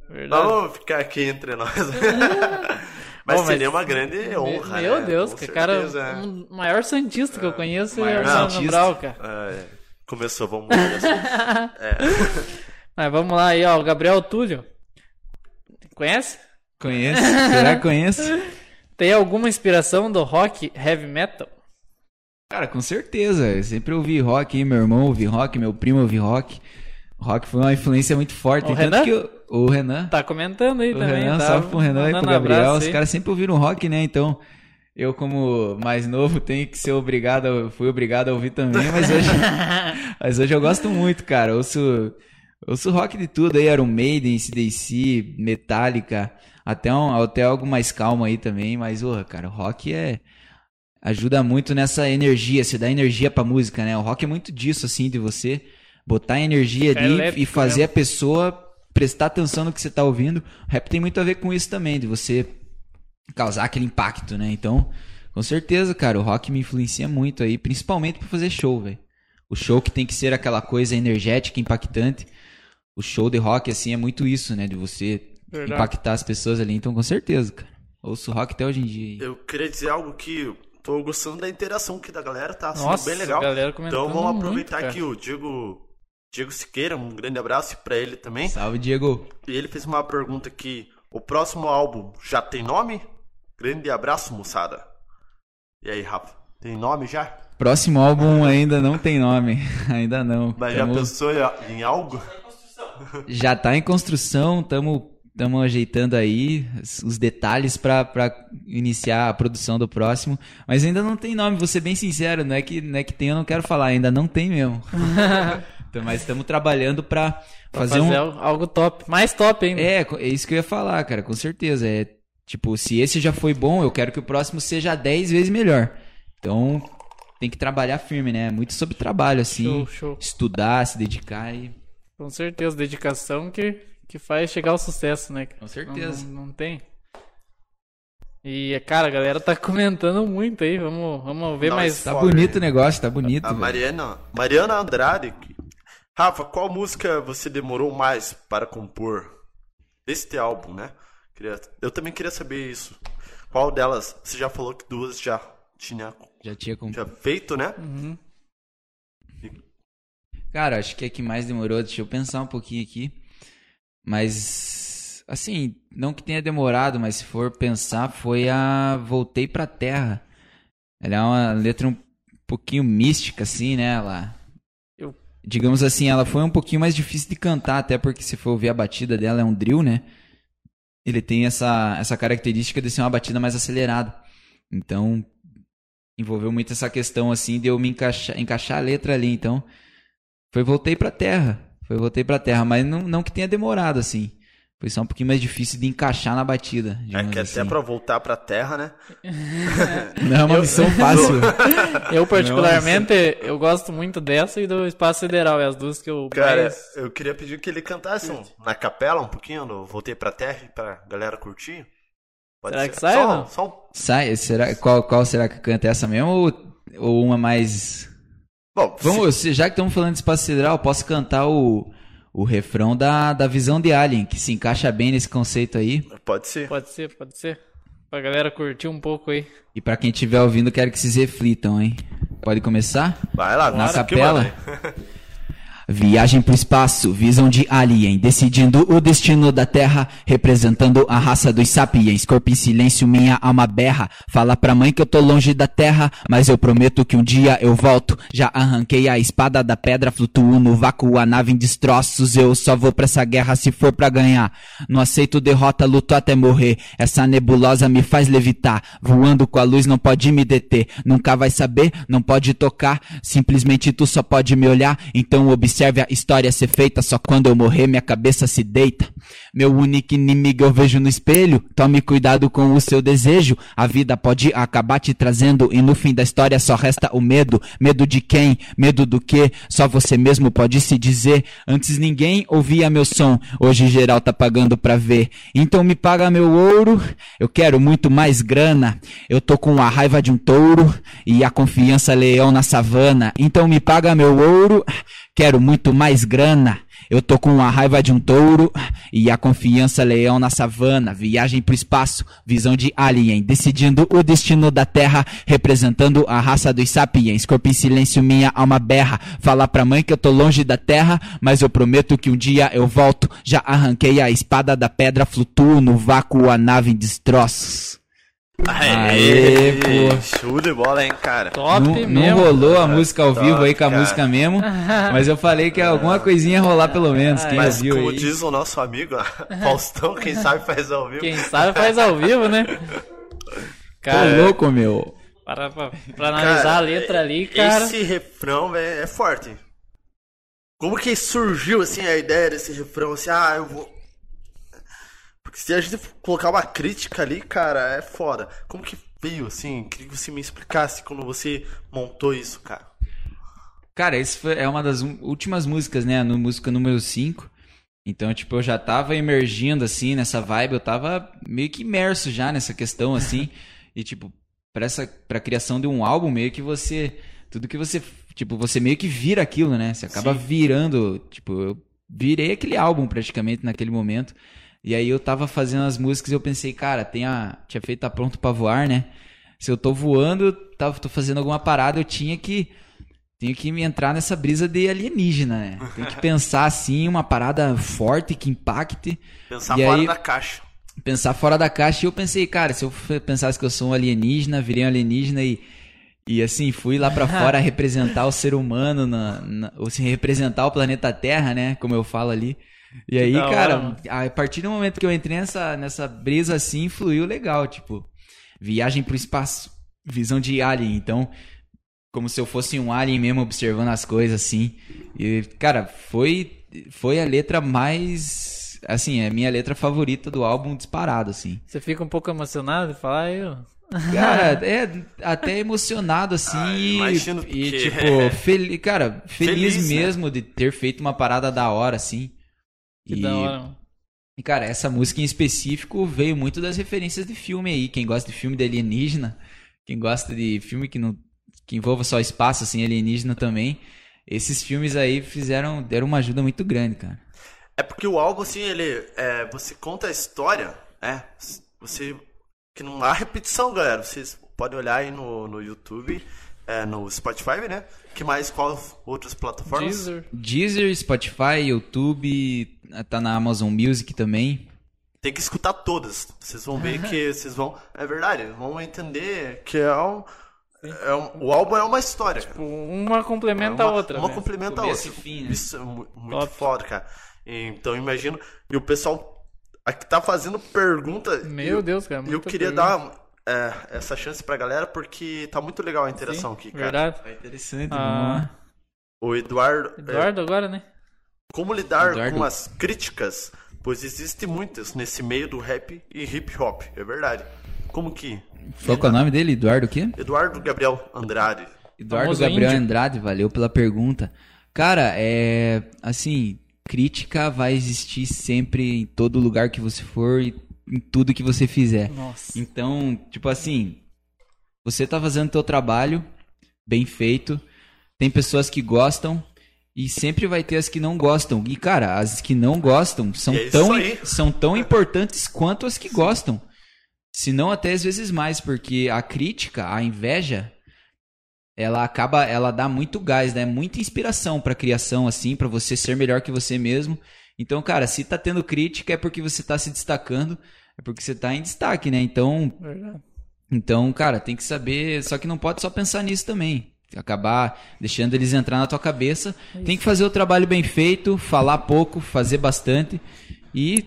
Verdade. vamos ficar aqui entre nós. mas Bom, mas- seria uma grande honra. Meu né? Deus, Com que cara, certeza, é. o maior santista que eu conheço é maior o Mano santista. Brown, cara. É, começou, vamos mudar assunto. Mas vamos lá aí, ó. O Gabriel Túlio. Conhece? Conheço? Será que conheço? Tem alguma inspiração do rock heavy metal? Cara, com certeza. Eu sempre ouvi rock, hein? meu irmão ouvi rock, meu primo ouvi rock. Rock foi uma influência muito forte. O Renan? que o, o Renan. Tá comentando aí O também. Renan, tá salve pro Renan e pro Gabriel. Os caras sempre ouviram rock, né? Então, eu, como mais novo, tenho que ser obrigado, fui obrigado a ouvir também, mas hoje, mas hoje eu gosto muito, cara. Ouço, ouço rock de tudo aí, Iron Maiden, CDC, Metallica, até, um, até algo mais calmo aí também, mas, ô, cara, o rock é. Ajuda muito nessa energia, você dá energia pra música, né? O rock é muito disso, assim, de você botar energia É ali elétrico e fazer mesmo. a pessoa prestar atenção no que você tá ouvindo. O rap tem muito a ver com isso também, de você causar aquele impacto, né? Então, com certeza, cara, o rock me influencia muito aí, principalmente pra fazer show, velho. O show que tem que ser aquela coisa energética, impactante. O show de rock, assim, é muito isso, né? De você Verdade. impactar as pessoas ali. Então, com certeza, cara. Ouço rock até hoje em dia. aí. Eu queria dizer algo que tô gostando da interação aqui da galera, tá sendo Nossa, bem legal. a galera comentando então vamos muito, aproveitar cara. aqui o Diego, Diego Siqueira, um grande abraço pra ele também. Salve, Diego. E ele fez uma pergunta aqui: o próximo álbum já tem nome? Grande abraço, moçada. E aí, Rafa? Tem nome já? Próximo álbum ainda não tem nome. ainda não. Mas Tamo- já pensou em- em algo? já tá em construção, estamos estamos ajeitando aí os- os detalhes para iniciar a produção do próximo, mas ainda não tem nome, vou ser bem sincero, não é que não é que tem, eu não quero falar, ainda não tem mesmo. Mas estamos trabalhando para Pra fazer, fazer um al- algo top. Mais top ainda. É, é isso que eu ia falar, cara, com certeza, é tipo, se esse já foi bom, eu quero que o próximo seja 10 vezes melhor. Então, tem que trabalhar firme, né? Muito sobre trabalho assim, Show, show. estudar, se dedicar e Com certeza, dedicação que, que faz chegar ao sucesso, né? Com certeza. Não, não, não tem. E, cara, a galera tá comentando muito aí. Vamos, vamos ver Não, mais. Tá Foda, bonito o negócio, tá bonito. A velho. Mariana, Mariana Andrade. que- Rafa, qual música você demorou mais para compor deste álbum, né? Eu também queria saber isso. Qual delas? Você já falou que duas já tinha Já tinha como. já feito, né? Uhum. Cara, acho que é que mais demorou, deixa eu pensar um pouquinho aqui. Mas, assim, não que tenha demorado, mas se for pensar, foi a Voltei pra Terra. Ela é uma letra um pouquinho mística, assim, né? Ela. Digamos assim, ela foi um pouquinho mais difícil de cantar, até porque se for ouvir a batida dela, é um drill, né? Ele tem essa, essa característica de ser uma batida mais acelerada. Então, envolveu muito essa questão, assim, de eu me encaixar, encaixar a letra ali. Então, foi voltei pra terra. Foi voltei pra terra, mas não, não que tenha demorado, assim. Foi só um pouquinho mais difícil de encaixar na batida. É que assim. até pra voltar pra terra, né? Não é uma missão fácil. Eu, particularmente, eu gosto muito dessa e do Espaço Sideral. É as duas que eu Cara, mais... eu queria pedir que ele cantasse um- na capela um pouquinho, no Voltei pra Terra, pra galera curtir. Pode Será ser? que sai Só, um- não? só um- Sai, será, qual, qual será que canta essa mesmo ou, ou uma mais. Bom, Vamos, se- já que estamos falando de espaço sideral, posso cantar o, o refrão da, da visão de Alien, que se encaixa bem nesse conceito aí. pode ser. Pode ser, pode ser. Pra galera curtir um pouco aí. E pra quem estiver ouvindo, quero que vocês reflitam, hein? Pode começar? Vai lá, Na capela? Viagem pro espaço, visão de alien, decidindo o destino da Terra, representando a raça dos sapiens. Corpo em silêncio, minha alma berra. Fala pra mãe que eu tô longe da Terra, mas eu prometo que um dia eu volto. Já arranquei a espada da pedra, flutuo no vácuo, a nave em destroços. Eu só vou pra essa guerra se for pra ganhar. Não aceito derrota, luto até morrer. Essa nebulosa me faz levitar. Voando com a luz não pode me deter. Nunca vai saber, não pode tocar. Simplesmente tu só pode me olhar. Então observe a história ser feita. Só quando eu morrer minha cabeça se deita. Meu único inimigo eu vejo no espelho. Tome cuidado com o seu desejo. A vida pode acabar te trazendo. E no fim da história só resta o medo. Medo de quem? Medo do que? Só você mesmo pode se dizer. Antes ninguém ouvia meu som. Hoje geral tá pagando pra ver. Então me paga meu ouro. Eu quero muito mais grana. Eu tô com a raiva de um touro. E a confiança leão na savana. Então me paga meu ouro. Quero muito mais grana. Eu tô com a raiva de um touro e a confiança leão na savana. Viagem pro espaço, visão de alien, decidindo o destino da terra, representando a raça dos sapiens. Corpo em silêncio, minha alma berra. Fala pra mãe que eu tô longe da terra, mas eu prometo que um dia eu volto. Já arranquei a espada da pedra, flutuo no vácuo, a nave em destroços. Aê, pô. Show de bola, hein, cara. Top não, mesmo. não rolou a música ao vivo aí com a cara. música mesmo, mas eu falei que alguma coisinha ia rolar pelo menos. Quem Mas ouviu como aí? diz o nosso amigo Faustão, quem sabe faz ao vivo. Quem sabe faz ao vivo, né? Tô Cara, louco, meu. para pra, pra analisar Cara, a letra ali, cara. Esse refrão, velho, é forte. Como que surgiu, assim, a ideia desse refrão, assim, ah, eu vou... Se a gente colocar uma crítica ali, cara, é foda. Como que veio, assim? Queria que você me explicasse quando você montou isso, cara. Cara, esse foi, é uma das últimas músicas, né? No música número 5. Então, tipo, eu já tava emergindo, assim, nessa vibe. Eu tava meio que imerso já nessa questão, assim. e, tipo, pra, essa, pra criação de um álbum, meio que você... Tudo que você... Tipo, você meio que vira aquilo, né? Você acaba Sim. virando... Tipo, eu virei aquele álbum praticamente naquele momento. E aí eu tava fazendo as músicas e eu pensei, cara, tem a... Tinha feito a Pronto Pra Voar, né? Se eu tô voando, tava, tô fazendo alguma parada, eu tinha que tenho que me entrar nessa brisa de alienígena, né? Tem que pensar assim, uma parada forte que impacte, Pensar fora aí- da caixa. pensar fora da caixa. E eu pensei, cara, se eu pensasse que eu sou um alienígena, virei um alienígena e, e assim, fui lá pra fora representar o ser humano, na, na- ou se representar o planeta Terra, né? Como eu falo ali. E aí, cara, mano. a partir do momento que eu entrei nessa, nessa brisa assim, fluiu legal, tipo, viagem pro espaço, visão de alien, então, como se eu fosse um alien mesmo observando as coisas assim. E, cara, foi foi a letra mais assim, é a minha letra favorita do álbum disparado assim. Você fica um pouco emocionado de falar eu. Cara, é até emocionado assim Ah, e, imagino e, tipo, fel- cara, feliz, Feliz, né? mesmo de ter feito uma parada da hora assim. Que e, da hora, mano. e, cara, essa música em específico veio muito das referências de filme aí. Quem gosta de filme de alienígena, quem gosta de filme que não que envolva só espaço, assim, alienígena também. Esses filmes aí fizeram, deram uma ajuda muito grande, cara. É porque o álbum, assim, ele. É, você conta a história, é. Você. Que não há repetição, galera. Vocês podem olhar aí no, no YouTube, é, no Spotify, né? Que mais qual outras plataformas? Deezer. Deezer, Spotify, YouTube, tá na Amazon Music também. Tem que escutar todas. Vocês vão ver que vocês vão. É verdade, vão entender que é um. É um o álbum é uma história. cara. Uma complementa uma, a outra. Uma né? complementa a outra. fim, né? Isso é mu- muito Top. foda, cara. Então imagino. E o pessoal aqui tá fazendo pergunta. Meu e eu- Deus, cara. E eu queria pergunta. dar é, essa chance pra galera porque tá muito legal a interação aqui, cara. Verdade. É interessante, Ah, O Eduardo. é, Eduardo agora, né? como lidar Eduardo. com as críticas? Pois existem muitas nesse meio do rap e hip hop, é verdade. Como que? Qual é o nome dele? Eduardo o quê? Eduardo Gabriel Andrade. Eduardo Famoso Gabriel índio. Andrade, valeu pela pergunta. Cara, é. Assim, crítica vai existir sempre em todo lugar que você for e em tudo que você fizer. Nossa. Então, tipo assim, você tá fazendo teu trabalho bem feito, tem pessoas que gostam e sempre vai ter as que não gostam. E cara, as que não gostam são é tão são tão importantes quanto as que gostam. Se não até às vezes mais, porque a crítica, a inveja, ela acaba, ela dá muito gás, né? Muita inspiração pra criação assim, pra você ser melhor que você mesmo. Então, cara, se tá tendo crítica é porque você tá se destacando, é porque você tá em destaque, né? Então, Verdade. então, cara, tem que saber. Só que não pode só pensar nisso também. Acabar deixando eles entrar na tua cabeça. Tem que fazer o trabalho bem feito, falar pouco, fazer bastante. E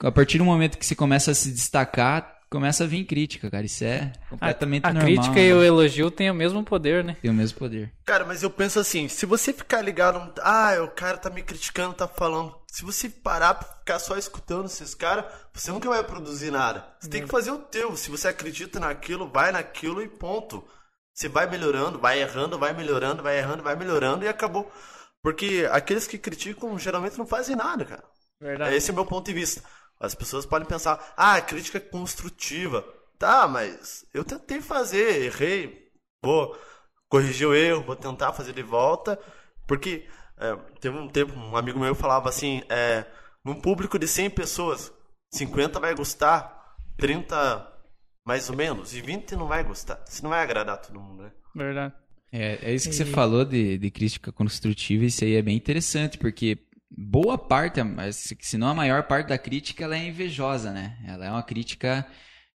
a partir do momento que você começa a se destacar, começa a vir crítica, cara. Isso é completamente a, a normal. crítica né? e o elogio têm o mesmo poder, né? Tem o mesmo poder. Cara, mas eu penso assim, se você ficar ligado, ah, o cara tá me criticando, tá falando. Se você parar pra ficar só escutando esses caras, você nunca vai produzir nada. Você tem que fazer o teu. Se você acredita naquilo, vai naquilo e ponto. Você vai melhorando, vai errando, vai melhorando, vai errando, vai melhorando e acabou. Porque aqueles que criticam geralmente não fazem nada, cara. Verdade. Esse é o meu ponto de vista. As pessoas podem pensar, ah, crítica construtiva. Tá, mas eu tentei fazer, errei, vou corrigir o erro, vou tentar fazer de volta. Porque é, teve um tempo, um amigo meu falava assim, é, num público de 100 pessoas, 50 vai gostar, 30 mais ou menos, e 20 não vai gostar. Isso não vai agradar todo mundo, né? Verdade. É, é isso que você E- falou de, de crítica construtiva, isso aí é bem interessante, porque boa parte, mas se não a maior parte da crítica, ela é invejosa, né? Ela é uma crítica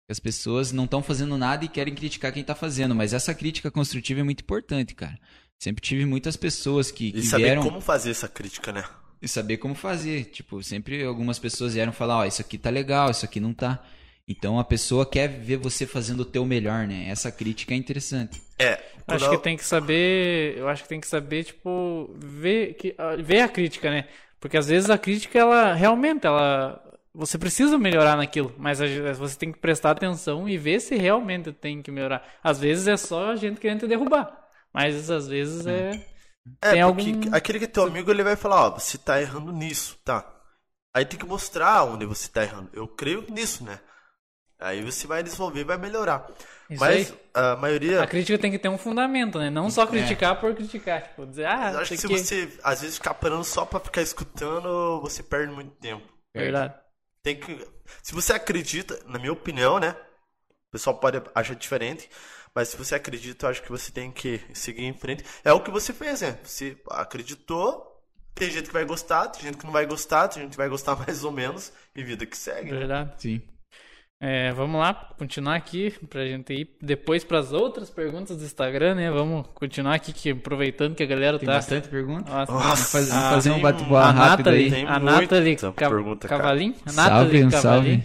As pessoas não estão fazendo nada e querem criticar quem tá fazendo, mas essa crítica construtiva é muito importante, cara. Sempre tive muitas pessoas que, que E saber vieram como fazer essa crítica, né? e saber como fazer. Tipo, sempre algumas pessoas vieram falar, ó, isso aqui tá legal, isso aqui não tá. Então a pessoa quer ver você fazendo o teu melhor, né? Essa crítica é interessante. É. Acho que eu- tem que saber, eu acho que tem que saber, tipo, ver, que, ah, ver a crítica, né? Porque às vezes a crítica, ela realmente, ela, você precisa melhorar naquilo, mas você tem que prestar atenção e ver se realmente tem que melhorar. Às vezes é só a gente querendo te derrubar, mas às vezes é, É, tem porque algum- aquele que é teu amigo, ele vai falar, ó, você tá errando nisso, tá? Aí tem que mostrar onde você tá errando. Eu creio nisso, né? Aí você vai desenvolver, vai melhorar. Isso Mas aí. a maioria. a crítica tem que ter um fundamento, né? Não só criticar por criticar, tipo, dizer, ah, eu acho que se aqui- você, às vezes, ficar parando só pra ficar escutando, você perde muito tempo. Verdade. Tem que. Se você acredita, na minha opinião, né? O pessoal pode achar diferente. Mas se você acredita, eu acho que você tem que seguir em frente. É o que você fez, né? Você acreditou. Tem gente que vai gostar, tem gente que não vai gostar, tem gente que vai gostar mais ou menos. E vida que segue. né? Verdade. Sim. É, vamos lá, continuar aqui pra gente ir depois pras outras perguntas do Instagram, né? Vamos continuar aqui, que, aproveitando que a galera Tem tá. bastante pergunta? Nossa, Nossa, fazer, Ah, fazer um tem bate-bola a rápido aí. Tem a Nathalie Ca- pergunta. Cavalim, a Salve, Nathalie um Cavalim salve.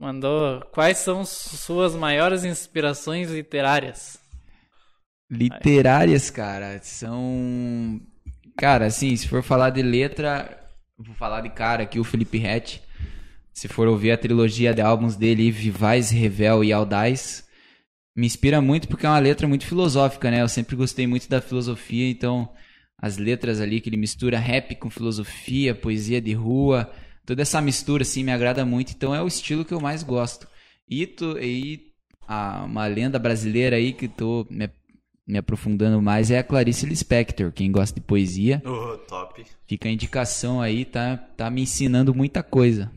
mandou quais são suas maiores inspirações literárias? Literárias, cara, são. Cara, assim, se for falar de letra, vou falar de cara aqui, o Felipe Rett. Se for ouvir a trilogia de álbuns dele, Vivais, Revel e Audaz, me inspira muito porque é uma letra muito filosófica, né? Eu sempre gostei muito da filosofia, então as letras ali que ele mistura rap com filosofia, poesia de rua, toda essa mistura assim me agrada muito, então é o estilo que eu mais gosto. E, tu, e a, uma lenda brasileira aí que tô me, me aprofundando mais é a Clarice Lispector. Quem gosta de poesia, Oh, top. fica a indicação aí, tá, tá me ensinando muita coisa.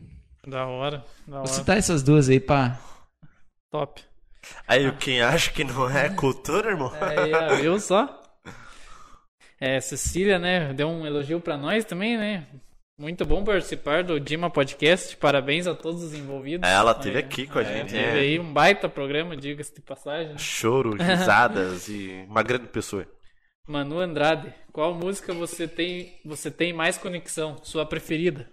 Da hora, da Vou hora. citar essas duas aí pra. Top. Aí quem acha que não é cultura, irmão? Aí, ó, viu só? É, Cecília, né, deu um elogio pra nós também, né? Muito bom participar do Dima Podcast. Parabéns a todos os envolvidos. Ela teve aqui com a é, gente, Teve né? aí um baita programa, diga-se de passagem. Choro, risadas e uma grande pessoa. Manu Andrade, qual música você tem, você tem mais conexão? Sua preferida?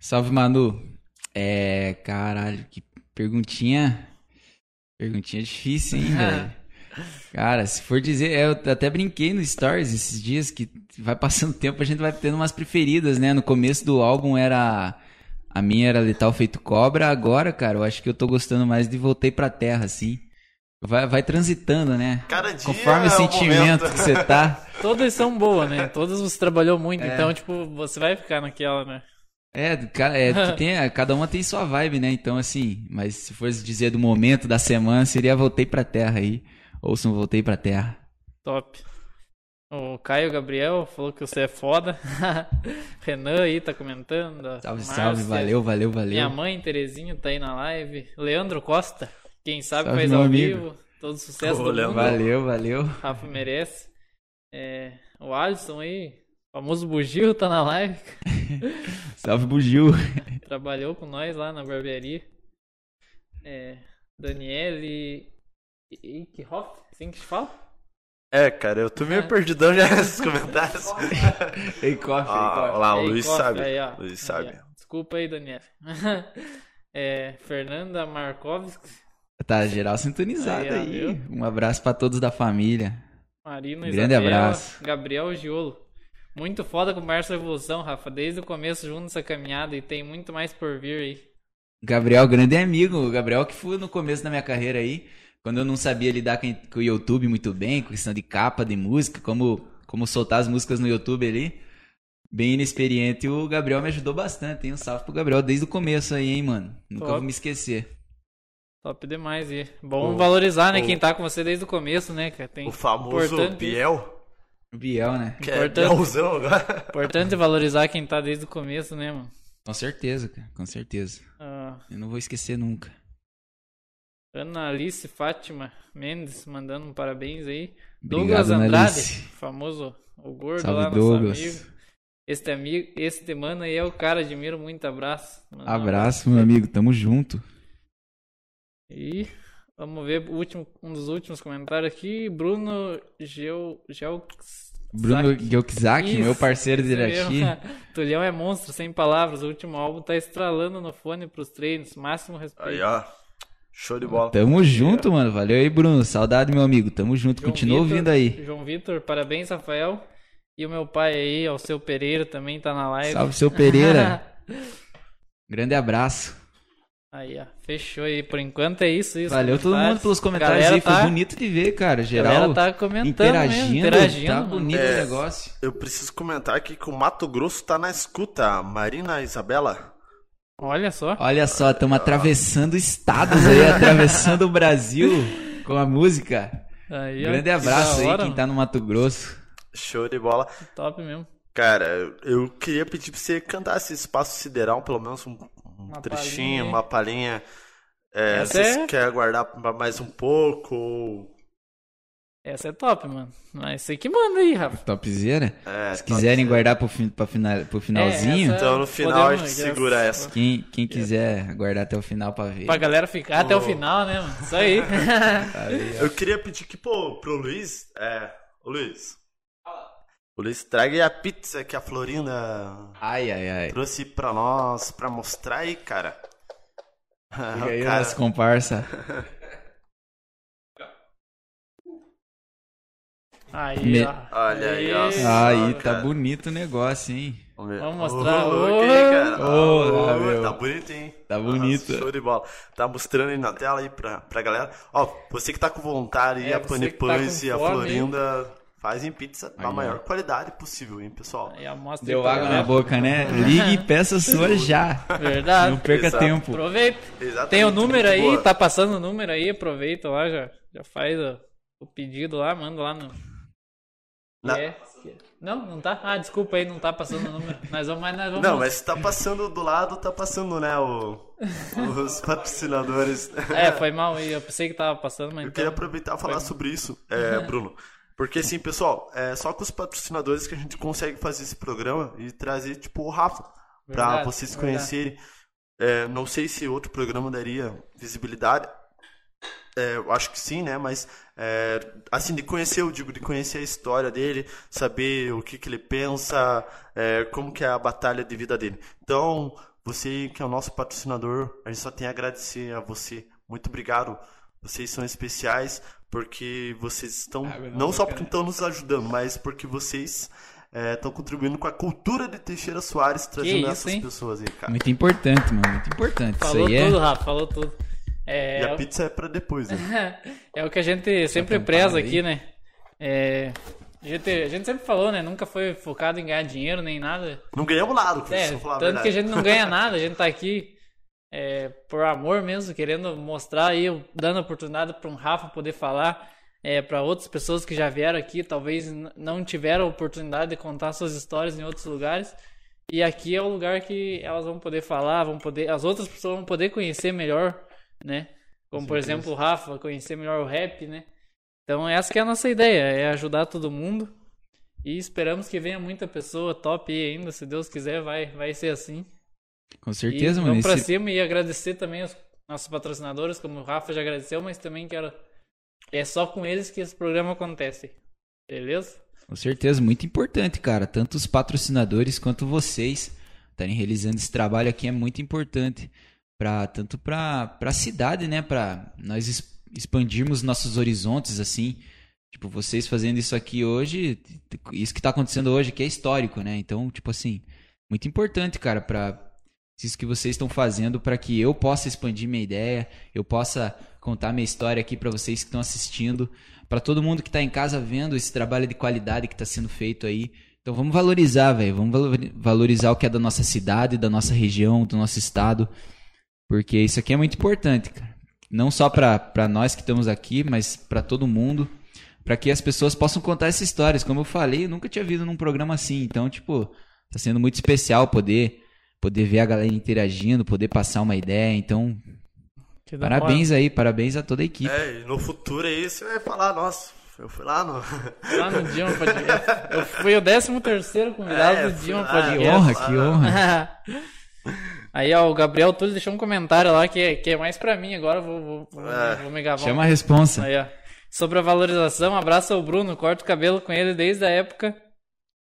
Salve, Manu. É. Caralho, que perguntinha. Perguntinha difícil, hein, velho? Cara, se for dizer, eu até brinquei no Stories esses dias que vai passando o tempo, a gente vai tendo umas preferidas, né? No começo do álbum era. A minha era Letal Feito Cobra, agora, cara, eu acho que eu tô gostando mais de Voltei pra Terra, assim. Vai, vai transitando, né? Cada dia Conforme o é um sentimento momento. que você tá. Todas são boas, né? Todas você trabalhou muito, É. então, tipo, você vai ficar naquela, né? É, é que tem, cada uma tem sua vibe, né? Então, assim, mas se fosse dizer do momento da semana, seria Voltei pra Terra aí. Ouçam Voltei pra Terra. Top. O Caio Gabriel falou que você é foda. Renan aí tá comentando. Salve, Márcia, salve, valeu, valeu, valeu. Minha mãe, Terezinha, tá aí na live. Leandro Costa, quem sabe Salve, faz ao amigo. vivo. Todo sucesso Ô, do Leandro. mundo. Valeu, valeu. Rafa merece. É, o Alisson aí, famoso bugio, tá na live. Salve, Bugil. Trabalhou com nós lá na barbearia. É, Daniele Eichhoff, assim que se fala? É, cara, eu tô meio perdidão já nesses comentários. Ei, coffee, Ah, lá, o Luiz Eichhoff, sabe. aí, ó. Luiz Aí, sabe. ó. Desculpa aí, Daniele. é, Fernanda Markovski, Tá geral sintonizado Aí, aí. Um abraço pra todos da família. Marina Grande Isabela, abraço. Gabriel Giolo. Muito foda com o Marcio Evolução, Rafa. Desde o começo junto nessa caminhada e tem muito mais por vir aí. Gabriel, grande amigo. O Gabriel que foi no começo da minha carreira aí, quando eu não sabia lidar com com o YouTube muito bem, com questão de capa de música, como, como soltar as músicas no YouTube ali. Bem inexperiente, o Gabriel me ajudou bastante, hein? Um salve pro Gabriel desde o começo aí, hein, mano? Nunca Top. vou me esquecer. Top demais. E bom O- valorizar, né? o- Quem tá com você desde o começo, né, cara? Tem O famoso importante- Biel, Biel, né? que é Importante. Bielzão agora. Importante valorizar quem tá desde o começo, né, mano? Com certeza, cara, com certeza. Ah, Eu não vou esquecer nunca. Ana Alice Fátima Mendes mandando um parabéns aí. Obrigado, Douglas Andrade, Alice. famoso, o gordo Salve, lá, nosso Douglas. amigo. Este amigo, este mano aí é o cara, admiro muito, abraço. Manda um Abraço, meu amigo. Tamo junto. E vamos ver o último, um dos últimos comentários aqui. Bruno Geo, Geo Bruno Gyokzak, meu parceiro de Irati. Tulhão é monstro, sem palavras. O último álbum tá estralando no fone pros treinos. Máximo respeito. Aí, ó. Show de bola. Tamo junto, mano. Valeu aí, Bruno. Saudade, meu amigo. Tamo junto. João Continua Vitor- ouvindo aí. João Vitor, parabéns, Rafael. E o meu pai aí, ao seu Pereira, também tá na live. Salve, seu Pereira. Grande abraço. Aí, ó. Fechou aí. Por enquanto é isso. isso Valeu todo mundo pelos comentários aí. Foi tá- bonito de ver, cara. A Geral galera tá comentando interagindo. mesmo, interagindo. Tá bonito É. o negócio. Eu preciso comentar aqui que o Mato Grosso tá na escuta. Marina Isabela. Olha só. Olha só, estamos atravessando estados aí, atravessando o Brasil com a música. Aí, ó, Grande que abraço da aí, hora, quem tá no Mato Grosso. Show de bola. Top mesmo. Cara, eu queria pedir pra você cantar esse espaço sideral, pelo menos um Uma trechinho, palhinha, hein? uma palhinha. É, Essa vocês é- querem aguardar pra mais um pouco? ou- Essa é top, mano. Mas você que manda aí, Rafa. Topzera. É, Se quiserem top. guardar pro, fin, pra final, pro finalzinho, É, essa- Então no final a Podemos- gente segura essa. quem, quem quiser guardar até o final pra ver. Pra galera ficar até o final, né, mano? Isso aí. Eu queria pedir que, pô, pro Luiz. É. Ô Luiz. O Luiz traga aí a pizza que a Florinda Ai, ai, ai. trouxe pra nós, pra mostrar aí, cara. Fica aí Cara, comparsa. Aí, Me- ó. Olha aí, ó. Aí, cara. tá bonito o negócio, hein? Vamos, ver. Vamos mostrar. Ô, Ô, ok, cara. ah, meu. tá bonito, hein? Tá bonito. Show de bola. Tá mostrando aí na tela aí pra, pra galera. Ó, você que tá com vontade, É, a que tá e a Florinda fazem pizza da maior qualidade possível, hein, pessoal? Mostra Deu pra água na galera. boca, né? Ligue e peça sua já. Verdade. Não perca Exato. tempo. Aproveita. Exatamente. Tem o número muito aí, boa. tá passando o número aí, aproveita lá, já, já faz o, o pedido lá, manda lá no. Na- É. Não, não tá? Ah, desculpa aí, não tá passando o número. Nós vamos, mas nós vamos. Não, mas tá passando do lado, tá passando, né, o, os patrocinadores. É, foi mal aí, eu pensei que tava passando, mas Eu então. queria aproveitar e falar sobre isso, é, Bruno. Porque assim, pessoal, é só com os patrocinadores que a gente consegue fazer esse programa e trazer, tipo, o Rafa, Verdade, vocês conhecerem. É, não sei se outro programa daria visibilidade. É, eu acho que sim, né? Mas, é, assim, de conhecer, eu digo, de conhecer a história dele, saber o que, que ele pensa, é, como que é a batalha de vida dele. Então, você que é o nosso patrocinador, a gente só tem a agradecer a você. Muito obrigado. Vocês são especiais porque vocês estão, Água na não só porque estão nos ajudando, mas porque vocês é, estão contribuindo com a cultura de Teixeira Soares, trazendo isso, essas hein? pessoas aí, cara. Muito importante, mano. Muito importante. Falou Isso aí tudo, é. Rafa, falou tudo. É, E a pizza é pra depois, né? é o que a gente sempre preza aí. aqui, né? É, a, gente, a gente sempre falou, né? Nunca foi focado em ganhar dinheiro nem nada. Não ganhamos nada, É, vou falar a tanto que a gente não ganha nada, a gente tá aqui é, por amor mesmo, querendo mostrar aí, dando oportunidade para um Rafa poder falar, é, para outras pessoas que já vieram aqui, talvez não tiveram oportunidade de contar suas histórias em outros lugares. E aqui é o lugar que elas vão poder falar, vão poder, as outras pessoas vão poder conhecer melhor, né? Como por exemplo o Rafa, conhecer melhor o rap, né? Então essa que é a nossa ideia, é ajudar todo mundo. E esperamos que venha muita pessoa top aí ainda, se Deus quiser, vai, vai ser assim. Com certeza, e mano. Vamos pra Esse- cima e agradecer também os nossos patrocinadores, como o Rafa já agradeceu, mas também quero. É só com eles que esse programa acontece. Beleza? Com certeza, muito importante, cara. Tanto os patrocinadores quanto vocês estarem realizando esse trabalho aqui é muito importante. Pra, tanto para a cidade, né? Para nós expandirmos nossos horizontes, assim. Tipo, vocês fazendo isso aqui hoje, isso que tá acontecendo hoje aqui é histórico, né? Então, tipo assim, muito importante, cara, para isso que vocês estão fazendo para que eu possa expandir minha ideia, eu possa contar minha história aqui para vocês que estão assistindo, para todo mundo que tá em casa vendo esse trabalho de qualidade que tá sendo feito aí. Então vamos valorizar, velho, vamos valor- valorizar o que é da nossa cidade, da nossa região, do nosso estado, porque isso aqui é muito importante, cara. Não só para nós que estamos aqui, mas para todo mundo, para que as pessoas possam contar essas histórias. Como eu falei, eu nunca tinha visto num programa assim, então, tipo, tá sendo muito especial poder poder ver a galera interagindo, poder passar uma ideia. Então, parabéns aí, parabéns a toda a equipe. É, e no futuro aí você vai falar, nossa, eu fui lá no. Lá no Dilma Podcast. Eu fui o 13 terceiro convidado É, do Dilma lá. Que Podcast. honra, que honra. Aí, ó, o Gabriel Túlio deixou um comentário lá que é, que é mais pra mim agora, eu vou, vou, vou, É. vou me gabar. Chama a responsa. Aí, ó. Sobre a valorização, abraço ao Bruno, corto o cabelo com ele desde a época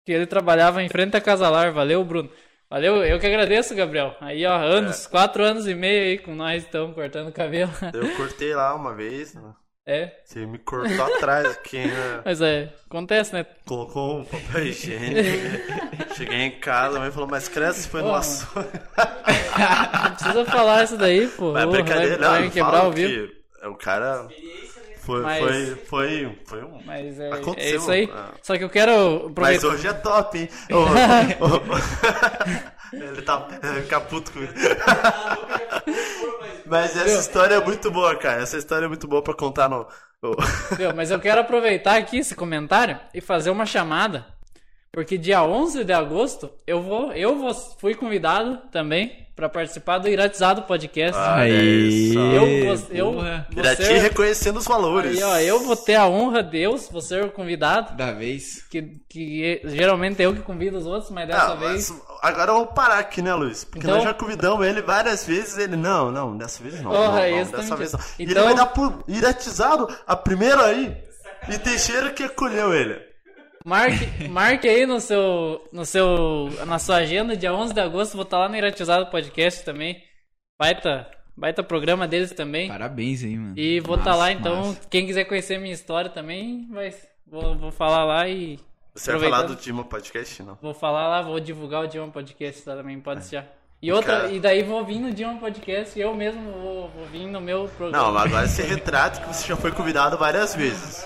que ele trabalhava em frente à Casalar. Valeu, Bruno. Valeu, eu que agradeço, Gabriel. Aí, ó, anos, É. quatro anos e meio aí com nós, então, cortando o cabelo. Eu cortei lá uma vez, né? É, Você me cortou atrás aqui, né? mas é, acontece, né? Colocou um papel higiênico. Cheguei em casa, a mãe falou, mas cresce foi no açougue. Não precisa falar isso daí, pô. Mas é Ô, brincadeira, vai, não, vai quebrar o que o cara foi, Mas- foi, foi, foi um... Mas é, é Aconteceu, isso aí. ah. Só que eu quero Mas hoje é top, hein? Ô, ô, ô. Ele tá ele vai ficar puto comigo. Mas essa história é muito boa, cara. Essa história é muito boa pra contar no. Viu? Mas eu quero aproveitar aqui esse comentário e fazer uma chamada. Porque dia 11 de agosto eu vou, eu vou, fui convidado também para participar do Iratizado Podcast. Ah, Aí, isso. eu vou, eu Irati ser, reconhecendo os valores. aí, ó, eu vou ter a honra, Deus, vou ser o convidado. Da vez. Que, que geralmente é eu que convido os outros, mas dessa Ah, vez. mas agora eu vou parar aqui, né, Luiz? Porque Então- nós já convidamos ele várias vezes. Ele, não, não, dessa vez não. Porra, não, não, dessa também vez não. tinha. E ele Então- vai dar por iratizado a primeira aí. E Teixeira que acolheu ele. Marque, marque aí no seu, no seu, na sua agenda, dia 11 de agosto, vou estar lá no Iratizado Podcast também. Baita, baita programa deles também. Parabéns aí, mano. E vou estar Massa, lá, então, massa. quem quiser conhecer minha história também, vai, vou, vou falar lá e. Você vai falar do Dima Podcast, não? Vou falar lá, vou divulgar o Dion Podcast lá também, pode deixar. E outra, cara- e daí vou vir no Dion Podcast, eu mesmo vou, vou vir no meu programa. Não, mas agora você retrata que você já foi convidado várias vezes.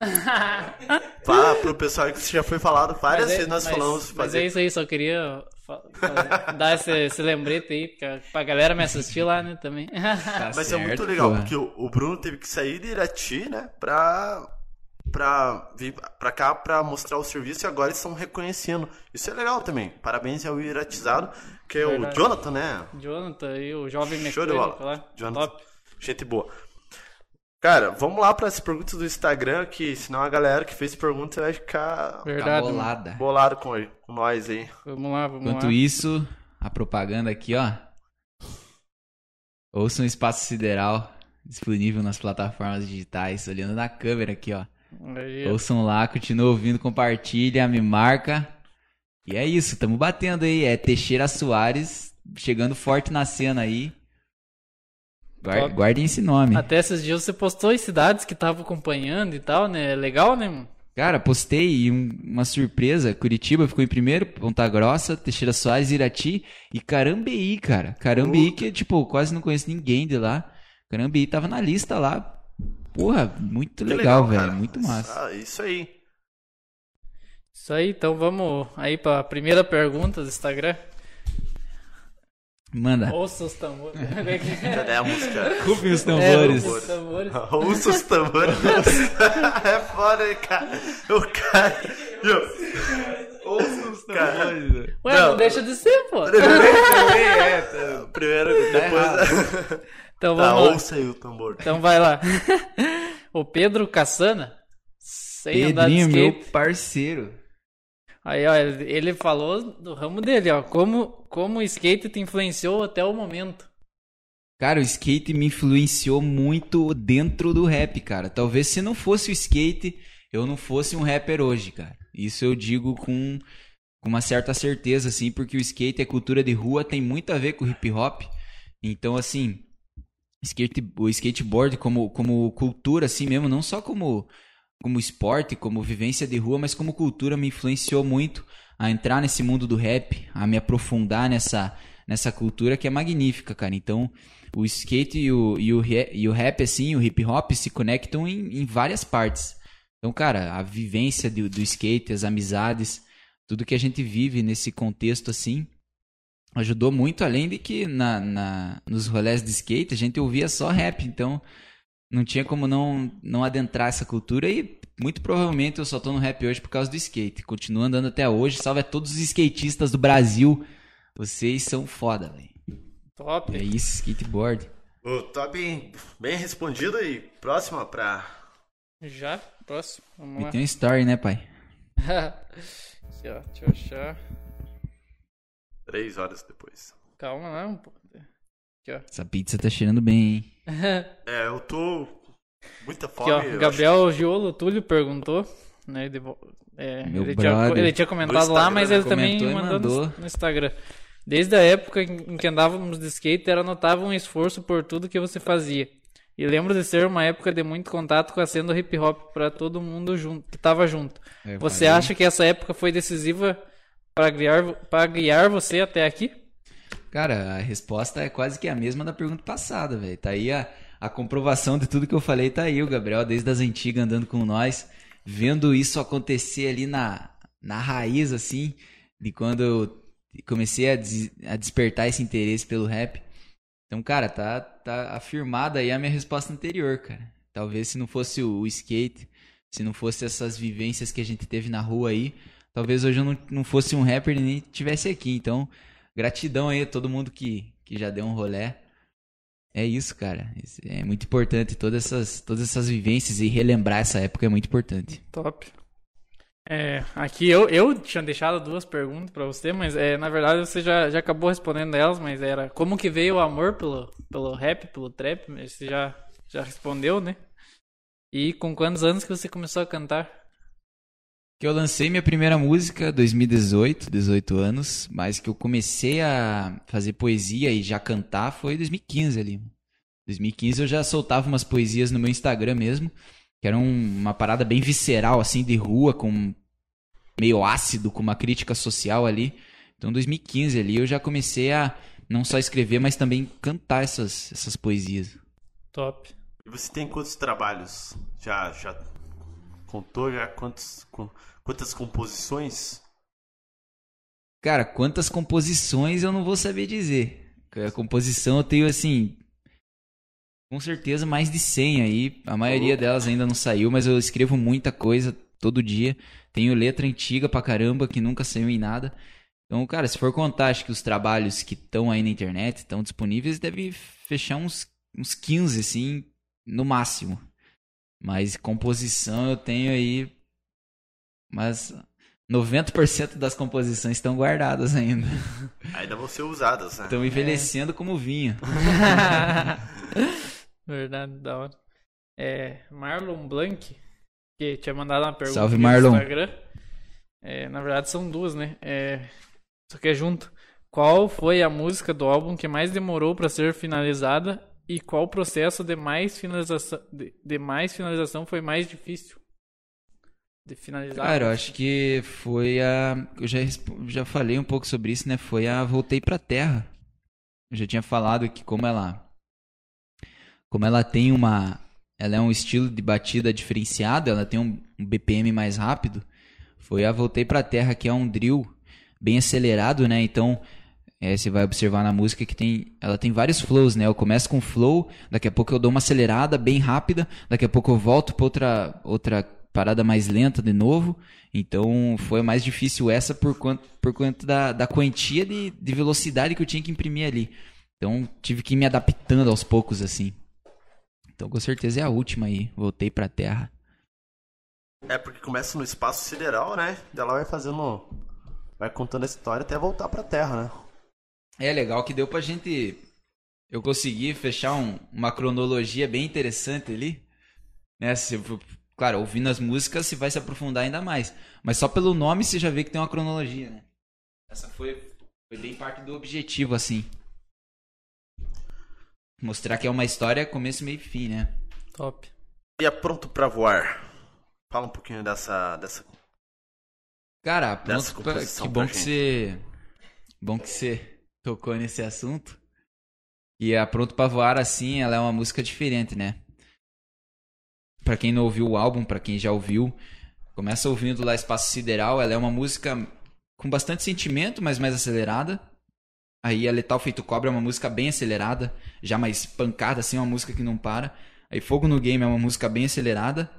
Fala pro pessoal que já foi falado várias Mas é- vezes, nós mas- falamos Mas fazer. é isso aí, só queria dar esse, esse lembrete aí pra, pra galera me assistir lá, né, também. Tá Mas é muito certo, legal, porra. porque o, o Bruno teve que sair de Irati, né, pra, pra vir pra cá pra mostrar o serviço e agora eles estão reconhecendo. Isso é legal também. Parabéns ao Iratizado, que é Verdade. o Jonathan, né? Jonathan e o jovem Show de mecânico bola. lá. Jonathan. Top. Gente boa. Cara, vamos lá para as perguntas do Instagram, que senão a galera que fez pergunta vai ficar Tá Verdade. mano. bolada. bolado com, com nós aí. Vamos lá, vamos Enquanto lá. isso, a propaganda aqui, ó. Ouça um espaço sideral disponível nas plataformas digitais, olhando na câmera aqui, ó. Aí. Ouçam lá, continua ouvindo, compartilha, me marca. E é isso, tamo batendo aí. É Teixeira Soares chegando forte na cena aí. Guar- Top. guardem esse nome. Até esses dias você postou as cidades que tava acompanhando e tal, né? Legal, né, mano? Cara, postei e um- uma surpresa. Curitiba ficou em primeiro, Ponta Grossa, Teixeira Soares, Irati e Carambeí, cara. Carambeí que, tipo, quase não conheço ninguém de lá. Carambeí tava na lista lá. Porra, muito Que legal, velho. cara. Muito massa. Ah, isso aí. Isso aí, então vamos aí pra primeira pergunta do Instagram. Manda. Ouça os tambores. Cadê a música? Rufem os É, tambores. ouça os tambores. Ouça os tambores. é foda, hein, cara. O cara. Ouça os tambores. Ué, não, deixa de ser, pô. Primeiro, depois. Então Tá, vamos lá. ouça aí o tambor. Então vai lá. o Pedro Cassana, sem andar de Pedrinho, meu skate. parceiro. Aí, ó, ele falou do ramo dele, ó. Como, como o skate te influenciou até o momento. Cara, o skate me influenciou muito dentro do rap, cara. Talvez se não fosse o skate, eu não fosse um rapper hoje, cara. Isso eu digo com, com uma certa certeza, assim, porque o skate é cultura de rua, tem muito a ver com hip hop. Então, assim, skate, o skateboard como, como cultura, assim mesmo, não só como, como esporte, como vivência de rua, mas como cultura me influenciou muito a entrar nesse mundo do rap, a me aprofundar nessa, nessa cultura que é magnífica, cara. Então, o skate e o, e o, e o rap, assim, o hip hop se conectam em, em várias partes. Então, cara, a vivência do, do skate, as amizades, tudo que a gente vive nesse contexto, assim, ajudou muito, além de que na, na, nos rolés de skate a gente ouvia só rap, então não tinha como não, não adentrar essa cultura e muito provavelmente eu só tô no rap hoje por causa do skate. Continuo andando até hoje, salve a todos os skatistas do Brasil. Vocês são foda, velho. Top. É isso, skateboard. Ô, tá bem, bem respondido aí. Próxima pra. Já? Próximo. Vamos E lá. tem um story, né, pai? Aqui, ó, deixa eu achar. Três horas depois. Calma lá um pouco. Aqui, ó. Essa pizza tá cheirando bem, hein? É, eu tô. Muita Aqui, fome. ó. eu Gabriel Giolo Túlio perguntou. Né, de vo- é, Meu ele, tinha, ele tinha comentado lá, mas né? ele também e mandou no, mandou. no Instagram. Desde a época em que andávamos de skate, era notável um esforço por tudo que você fazia. E lembro de ser uma época de muito contato com a cena do hip hop para todo mundo junto, que tava junto. É, Você valeu. acha que essa época foi decisiva para guiar, para guiar você até aqui? Cara, a resposta é quase que a mesma da pergunta passada, velho. Tá aí a, a comprovação de tudo que eu falei, tá aí o Gabriel, desde as antigas, andando com nós, vendo isso acontecer ali na, na raiz, assim, de quando eu comecei a, des- a despertar esse interesse pelo rap. Então, cara, tá, tá afirmada aí a minha resposta anterior, cara. Talvez se não fosse o, o skate, se não fosse essas vivências que a gente teve na rua aí, talvez hoje eu não, não fosse um rapper e nem tivesse aqui. Então, gratidão aí a todo mundo que, que já deu um rolé. É isso, cara. É muito importante. Todas essas, todas essas vivências e relembrar essa época é muito importante. Top. É, aqui eu, eu tinha deixado duas perguntas pra você, mas é, na verdade você já, já acabou respondendo elas, mas era como que veio o amor pelo, pelo rap, pelo trap? Você já, já respondeu, né? E com quantos anos que você começou a cantar? Que eu lancei minha primeira música 2018, 18 anos, mas que eu comecei a fazer poesia e já cantar foi 2015 ali. 2015 eu já soltava umas poesias no meu Instagram mesmo, que era um- uma parada bem visceral assim de rua com meio ácido, com uma crítica social ali. Então 2015 ali eu já comecei a não só escrever, mas também cantar essas essas poesias. Top. E você tem quantos trabalhos? Já, já contou já quantos, com- quantas composições? Cara, quantas composições eu não vou saber dizer. A composição eu tenho assim. Com certeza mais de 100 aí. A maioria delas ainda não saiu, mas eu escrevo muita coisa todo dia. Tenho letra antiga pra caramba que nunca saiu em nada. Então, cara, se for contar, acho que os trabalhos que estão aí na internet, estão disponíveis, deve fechar uns, uns 15, assim, no máximo. Mas composição eu tenho aí. Mas 90% das composições estão guardadas ainda. Ainda vão ser usadas, né? Estão envelhecendo como vinho. Verdade, da hora. É, Marlon Blank, que tinha mandado uma pergunta Salve, aqui no Marlon. Instagram. É, na verdade são duas, né? É, só que é junto. Qual foi a música do álbum que mais demorou pra ser finalizada e qual processo de mais finalização de, de mais finalização foi mais difícil de finalizar? Cara, eu acho que foi a. Eu já, já falei um pouco sobre isso, né? Foi a Voltei pra Terra. Eu já tinha falado que como ela. Como ela tem uma. Ela é um estilo de batida diferenciado, ela tem um, um BPM mais rápido. Foi a Voltei pra Terra, que é um drill bem acelerado, né? Então. é, você vai observar na música que tem, ela tem vários flows, né? Eu começo com flow, daqui a pouco eu dou uma acelerada bem rápida, daqui a pouco eu volto para outra outra parada mais lenta de novo. Então foi mais difícil essa por conta, por conta da, da quantia de, de velocidade que eu tinha que imprimir ali. Então tive que ir me adaptando aos poucos assim. Então com certeza é a última aí. Voltei pra terra. É porque começa no espaço sideral, né? Ela vai fazendo. Vai contando a história até voltar pra Terra, né? É legal que deu pra gente. Eu consegui fechar um- uma cronologia bem interessante ali. Né? Se, claro, ouvindo as músicas você vai se aprofundar ainda mais. Mas só pelo nome você já vê que tem uma cronologia, né? Essa foi, foi bem parte do objetivo, assim. Mostrar que é uma história começo, meio e fim, né? Top. E a Pronto pra Voar? Fala um pouquinho dessa. dessa... Cara, Dessa pronto, pra- que bom pra que você. Bom que você tocou nesse assunto. E a Pronto pra Voar, assim, ela é uma música diferente, né? Pra quem não ouviu o álbum, pra quem já ouviu, começa ouvindo lá Espaço Sideral. Ela é uma música com bastante sentimento, mas mais acelerada. Aí a Letal Feito Cobra é uma música bem acelerada, já mais pancada, assim, uma música que não para. Aí Fogo no Game é uma música bem acelerada.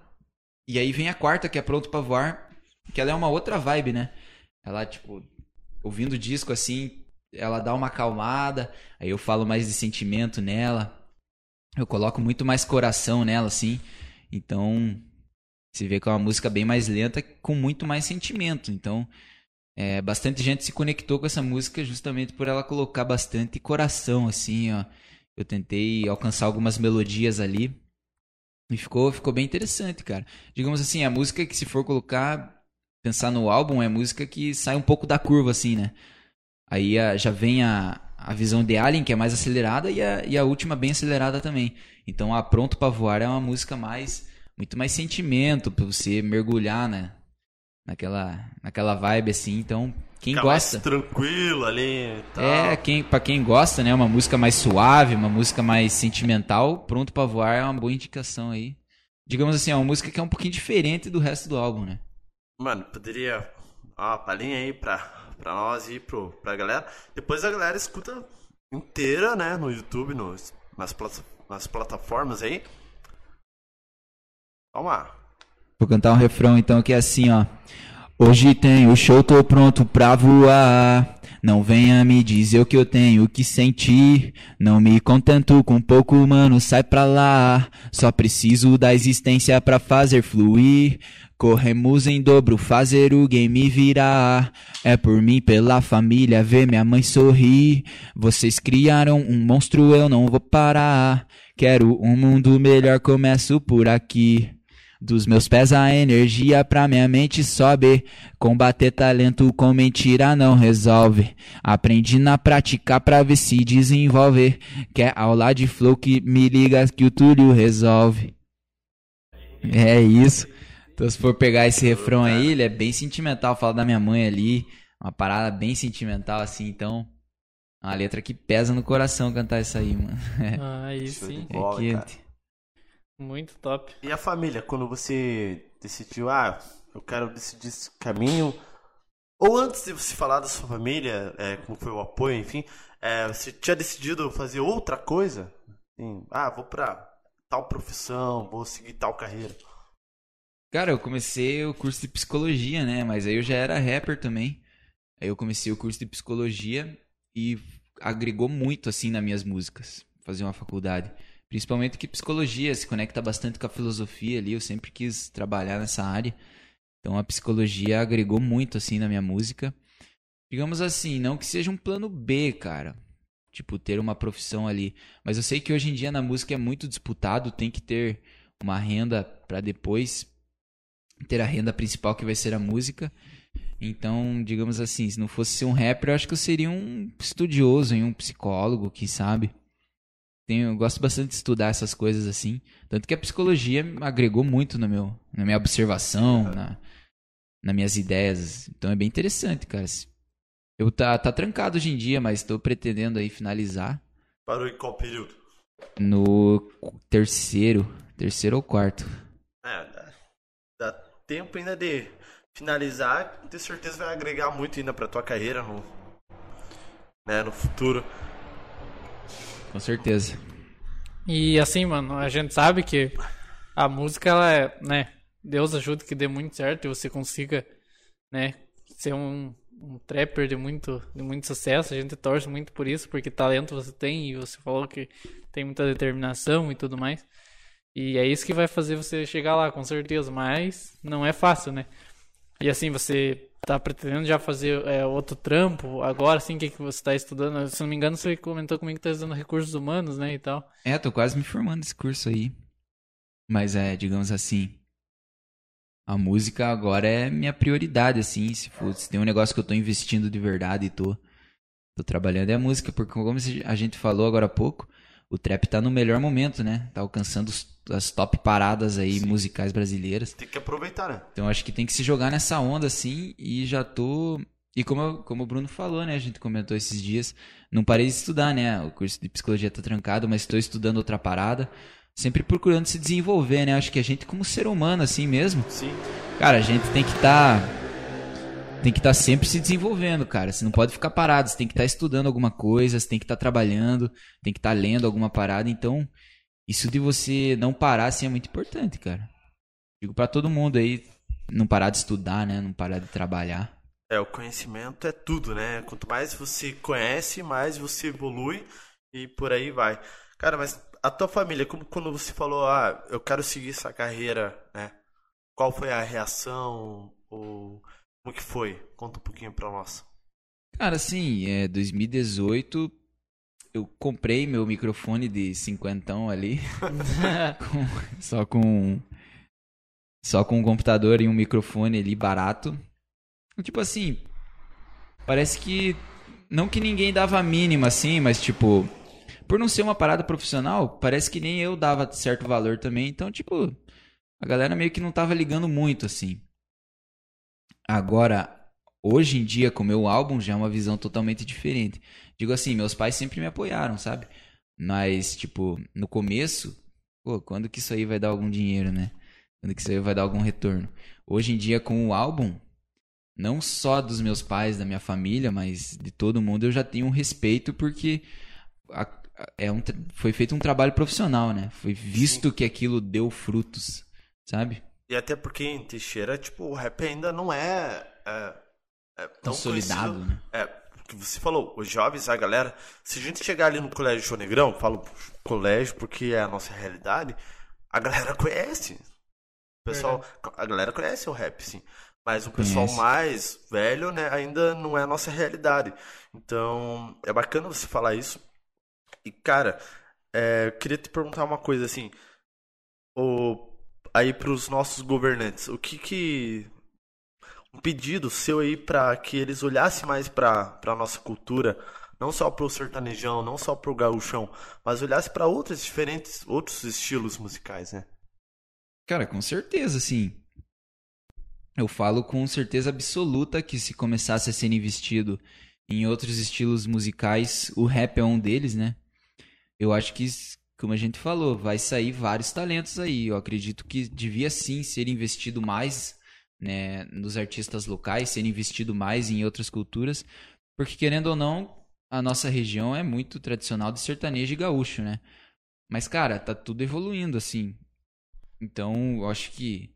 E aí vem a quarta, que é Pronto pra Voar, que ela é uma outra vibe, né? Ela, tipo, ouvindo o disco assim, ela dá uma acalmada, aí eu falo mais de sentimento nela. Eu coloco muito mais coração nela, assim. Então, você vê que é uma música bem mais lenta, com muito mais sentimento. Então, É, bastante gente se conectou com essa música justamente por ela colocar bastante coração, assim, ó. Eu tentei alcançar algumas melodias ali e ficou, ficou bem interessante, cara. Digamos assim, a música que se for colocar, pensar no álbum, é música que sai um pouco da curva, assim, né? Aí a, já vem a, a visão de Alien, que é mais acelerada, e a, e a última bem acelerada também. Então a Pronto para Voar é uma música mais muito mais sentimento para você mergulhar, né? Naquela, naquela vibe assim. Então, quem Fica gosta. mais tranquilo ali tal. É, quem, pra quem gosta, né? Uma música mais suave, uma música mais sentimental, Pronto pra Voar é uma boa indicação aí. Digamos assim, é uma música que é um pouquinho diferente do resto do álbum, né? Mano, poderia dar uma palhinha aí pra, pra nós e pro, pra galera. Depois a galera escuta inteira, né? No YouTube, nos, nas, plata- nas plataformas aí. Vamos lá. Vou cantar um refrão então que é assim, ó. Hoje tem o show, tô pronto pra voar. Não venha me dizer o que eu tenho que sentir. Não me contento com pouco, mano, sai pra lá. Só preciso da existência pra fazer fluir. Corremos em dobro, fazer o game virar. É por mim, pela família, ver minha mãe sorrir. Vocês criaram um monstro, eu não vou parar. Quero um mundo melhor, começo por aqui. Dos meus pés a energia pra minha mente sobe. Combater talento com mentira não resolve. Aprendi na prática pra ver se desenvolve. Quer aula de flow que me liga que o Túlio resolve. É isso. Então se for pegar esse refrão aí, ele é bem sentimental. Fala da minha mãe ali. Uma parada bem sentimental assim, então. Uma letra que pesa no coração cantar isso aí, mano. Aí Show de sim. bola, é cara. quente. Muito top. E a família, quando você decidiu, ah, eu quero decidir esse caminho. Ou antes de você falar da sua família, é, como foi o apoio, enfim, é, você tinha decidido fazer outra coisa? Assim, ah, vou pra tal profissão, vou seguir tal carreira. Cara, eu comecei o curso de psicologia, né? Mas aí eu já era rapper também. Aí eu comecei o curso de psicologia e agregou muito, assim, nas minhas músicas. Fazer uma faculdade. Principalmente que psicologia se conecta bastante com a filosofia ali. Eu sempre quis trabalhar nessa área. Então a psicologia agregou muito, assim, na minha música. Digamos assim, não que seja um plano B, cara. Tipo, ter uma profissão ali. Mas eu sei que hoje em dia na música é muito disputado. Tem que ter uma renda pra depois ter a renda principal que vai ser a música. Então, digamos assim, se não fosse ser um rapper, eu acho que eu seria um estudioso, hein, um psicólogo, quem sabe. Tenho, eu gosto bastante de estudar essas coisas assim. Tanto que a psicologia agregou muito no meu, na minha observação, na, nas minhas ideias. Então é bem interessante, cara. Eu tá, tá trancado hoje em dia, mas estou pretendendo aí finalizar Parou em qual período? no terceiro, terceiro ou quarto. É, tempo ainda de finalizar, ter certeza vai agregar muito ainda pra tua carreira no, né, no futuro. Com certeza. E assim, mano, a gente sabe que a música, ela é, né? Deus ajuda que dê muito certo e você consiga, né? Ser um, um trapper de muito, de muito sucesso. A gente torce muito por isso, porque talento você tem e você falou que tem muita determinação e tudo mais. E é isso que vai fazer você chegar lá, com certeza. Mas não é fácil, né? E assim, você tá pretendendo já fazer é, outro trampo agora, assim, o que, que você tá estudando? Se não me engano, você comentou comigo que tá estudando recursos humanos, né, e tal. É, tô quase me formando nesse curso aí. Mas é, digamos assim, a música agora é minha prioridade, assim. Se, for, se tem um negócio que eu tô investindo de verdade e tô, tô trabalhando, é a música. Porque como a gente falou agora há pouco, o trap tá no melhor momento, né? Tá alcançando as top paradas aí musicais brasileiras. Tem que aproveitar, né? Então acho que tem que se jogar nessa onda assim e já tô. E como, eu- como o Bruno falou, né? A gente comentou esses dias, não parei de estudar, né? O curso de psicologia tá trancado, mas estou estudando outra parada. Sempre procurando se desenvolver, né? Acho que a gente, como ser humano, assim mesmo, Sim. cara, a gente tem que estar. Tem que estar sempre se desenvolvendo, cara. Você não pode ficar parado, você tem que estar estudando alguma coisa, você tem que estar trabalhando, tem que estar lendo alguma parada. Então, isso de você não parar, assim, é muito importante, cara. Digo pra todo mundo aí, não parar de estudar, né? Não parar de trabalhar. É, o conhecimento é tudo, né? Quanto mais você conhece, mais você evolui e por aí vai. Cara, mas a tua família, como quando você falou, ah, eu quero seguir essa carreira, né? Qual foi a reação? Ou Como que foi? Conta um pouquinho pra nós. Cara, assim, é 2018 eu comprei meu microfone de cinquentão ali, com- só com só com um computador e um microfone ali barato. Tipo assim, parece que não que ninguém dava a mínima assim, mas tipo, por não ser uma parada profissional, parece que nem eu dava certo valor também, então tipo, a galera meio que não tava ligando muito assim. Agora, hoje em dia, com o meu álbum, já é uma visão totalmente diferente. Digo assim, meus pais sempre me apoiaram, sabe? Mas, tipo, no começo, pô, quando que isso aí vai dar algum dinheiro, né? Quando que isso aí vai dar algum retorno? Hoje em dia, com o álbum, não só dos meus pais, da minha família, mas de todo mundo, eu já tenho um respeito porque a- a- é um, foi feito um trabalho profissional, né? Foi visto que aquilo deu frutos, sabe? E até porque em Teixeira, tipo, o rap ainda não é, é, é tão Consolidado, conhecido. né? É, o que você falou, os jovens, a galera, se a gente chegar ali no Colégio João Negrão, falo colégio porque é a nossa realidade, a galera conhece. O pessoal, a galera conhece o rap, sim. Mas o pessoal Conhece. mais velho, né, ainda não é a nossa realidade. Então, é bacana você falar isso. E, cara, é, eu queria te perguntar uma coisa assim. O, aí pros nossos governantes, o que que um pedido seu aí para que eles olhassem mais para para nossa cultura, não só pro sertanejão, não só pro gaúchão, mas olhassem para outros diferentes, outros estilos musicais, né? Cara, com certeza, sim. Eu falo com certeza absoluta que se começasse a ser investido em outros estilos musicais, o rap é um deles, né? Eu acho que, como a gente falou, vai sair vários talentos aí. Eu acredito que devia sim ser investido mais né, nos artistas locais, ser investido mais em outras culturas, porque querendo ou não, a nossa região é muito tradicional de sertanejo e gaúcho, né? Mas, cara, tá tudo evoluindo, assim. Então, eu acho que,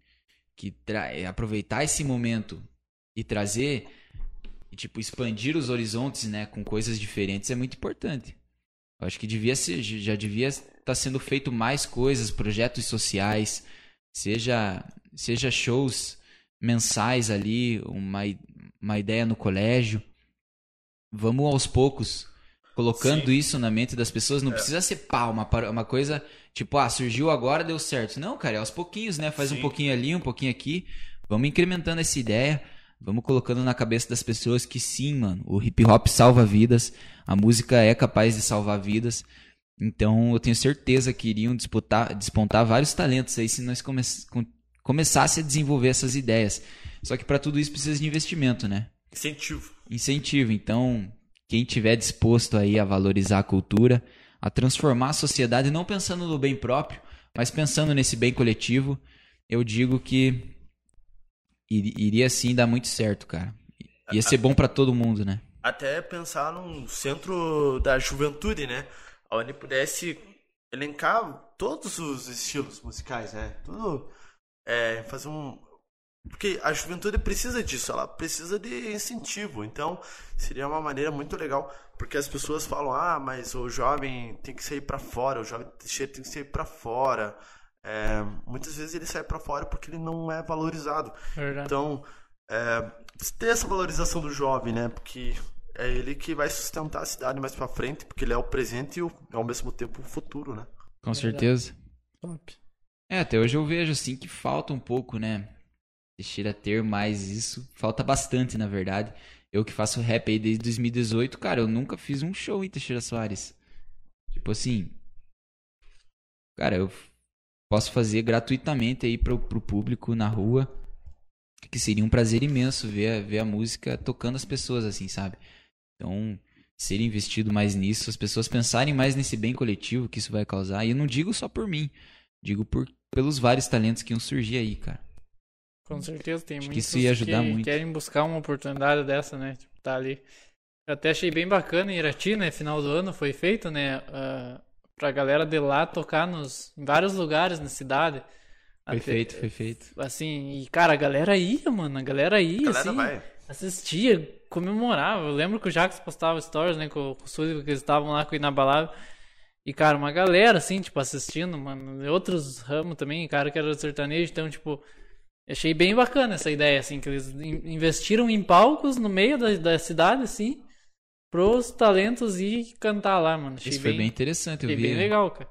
que é, aproveitar esse momento e trazer, e, tipo, expandir os horizontes, né, com coisas diferentes é muito importante. Eu acho que devia ser, já devia estar sendo feito mais coisas, projetos sociais, seja, seja shows mensais ali, uma, uma ideia no colégio. Vamos aos poucos colocando Sim. isso na mente das pessoas. Não precisa ser pá, uma, uma coisa tipo, ah, surgiu agora, deu certo. Não, cara, é aos pouquinhos, né? Faz um Sim. pouquinho ali, um pouquinho aqui. Vamos incrementando essa ideia. Vamos colocando na cabeça das pessoas que sim, mano, o hip hop salva vidas, a música é capaz de salvar vidas. Então eu tenho certeza que iriam disputar, despontar vários talentos aí se nós come com, começasse a desenvolver essas ideias. Só que para tudo isso precisa de investimento, né? Incentivo. incentivo. Então, quem tiver disposto aí a valorizar a cultura, a transformar a sociedade, não pensando no bem próprio, mas pensando nesse bem coletivo, eu digo que iria sim dar muito certo, cara. Ia ser bom pra todo mundo, né? Até pensar num centro da juventude, né? Onde pudesse elencar todos os estilos musicais, né? Tudo. É, fazer um. Porque a juventude precisa disso, ela precisa de incentivo. Então, seria uma maneira muito legal. Porque as pessoas falam, ah, mas o jovem tem que sair pra fora, o jovem Teixeira tem que sair pra fora. É, muitas vezes ele sai pra fora porque ele não é valorizado. Verdade. Então, é, ter essa valorização do jovem, né? Porque é ele que vai sustentar a cidade mais pra frente, porque ele é o presente e o- ao mesmo tempo o futuro, né? Com certeza. Top. É, até hoje eu vejo assim que falta um pouco, né? Teixeira ter mais isso. Falta bastante, na verdade. Eu que faço rap aí desde 2018, cara, eu nunca fiz um show em Teixeira Soares. Tipo assim. Cara, eu posso fazer gratuitamente aí pro, pro público na rua. Que seria um prazer imenso ver, a- ver a música tocando as pessoas, assim, sabe? Então, ser investido mais nisso, as pessoas pensarem mais nesse bem coletivo que isso vai causar. E eu não digo só por mim. Digo por, pelos vários talentos que iam surgir aí, cara. Com certeza tem Acho que muitos isso ia ajudar que muito. querem buscar uma oportunidade dessa, né? Tipo, tá ali. Eu até achei bem bacana em Irati, né? Final do ano foi feito, né? Uh, pra galera de lá tocar nos, em vários lugares na cidade. Foi Até- feito, foi feito. Assim, e cara, a galera ia, mano. A galera ia, A galera assim. vai. Assistia, comemorava. Eu lembro que o Jacques postava stories, né? Com, com o Sullivan, que eles estavam lá com o Inabalável. E, cara, uma galera, assim, tipo, assistindo, mano. E outros ramos também, cara, que era sertanejo. Então, tipo, Achei bem bacana essa ideia, assim, que eles in- investiram em palcos no meio da, da cidade, assim, pros talentos ir cantar lá, mano. Achei Isso foi bem interessante, eu vi. bem legal, cara.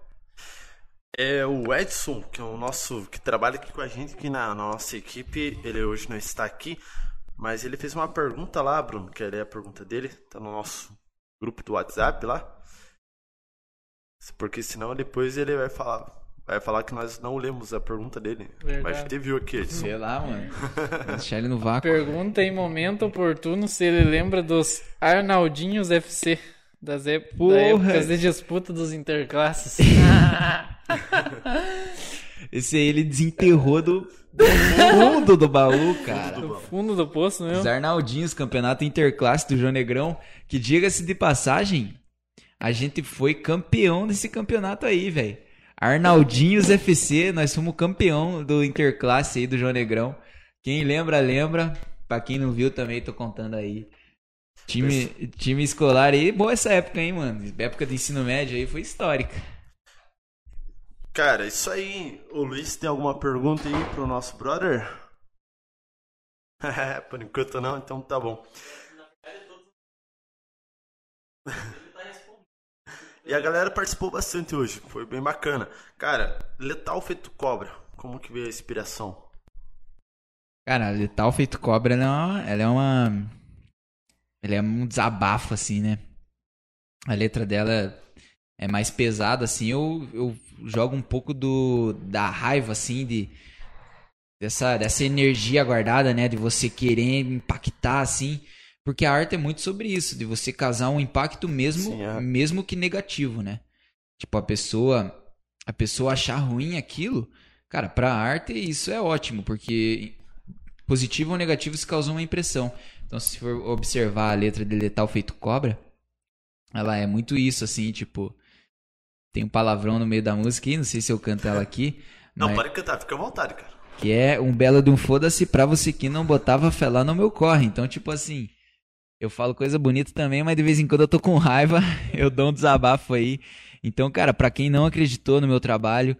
É o Edson, que é o nosso que trabalha aqui com a gente aqui na, na nossa equipe. Ele hoje não está aqui, mas ele fez uma pergunta lá, Bruno. Quer ler a pergunta dele? Tá no nosso grupo do WhatsApp lá. Porque senão depois ele vai falar, vai falar que nós não lemos a pergunta dele. Verdade. Mas te viu aqui, Edson. Sei lá, mano. Deixar ele no vácuo. Pergunta em momento oportuno se ele lembra dos Arnaldinhos FC, das ép- Porra! da épocas de disputa dos interclasses. Esse aí ele desenterrou do, do fundo do baú, cara. no fundo do poço, Os meu. Arnaldinhos, campeonato interclasse do João Negrão, que diga-se de passagem, a gente foi campeão desse campeonato aí, velho. Arnaldinhos FC, nós fomos campeão do interclasse aí do João Negrão. Quem lembra, lembra. Pra quem não viu também, tô contando aí. Time, time escolar aí, boa essa época, hein, mano. Época de ensino médio aí foi histórica. Cara, isso aí. O Luiz tem alguma pergunta aí pro nosso brother? Por enquanto não, então tá bom. E a galera participou bastante hoje, foi bem bacana. Cara, Letal Feito Cobra, como que veio a inspiração? Cara, Letal Feito Cobra, ela é uma. Ela é, uma, ela é um desabafo, assim, né? A letra dela é mais pesada, assim. Eu, eu jogo um pouco do da raiva, assim, de. Dessa, dessa energia guardada, né? De você querer impactar, assim. Porque a arte é muito sobre isso, de você causar um impacto mesmo, Sim, é. mesmo que negativo, né? Tipo, a pessoa. A pessoa achar ruim aquilo. Cara, pra arte isso é ótimo, porque positivo ou negativo se causou uma impressão. Então, se for observar a letra de Letal Feito Cobra, ela é muito isso, assim, tipo. Tem um palavrão no meio da música aí, não sei se eu canto ela aqui. Não, mas- pode cantar, fica à vontade, cara. que é um belo de um foda-se pra você que não botava fé lá no meu corre. Então, tipo assim, eu falo coisa bonita também, mas de vez em quando eu tô com raiva, eu dou um desabafo aí. Então, cara, pra quem não acreditou no meu trabalho,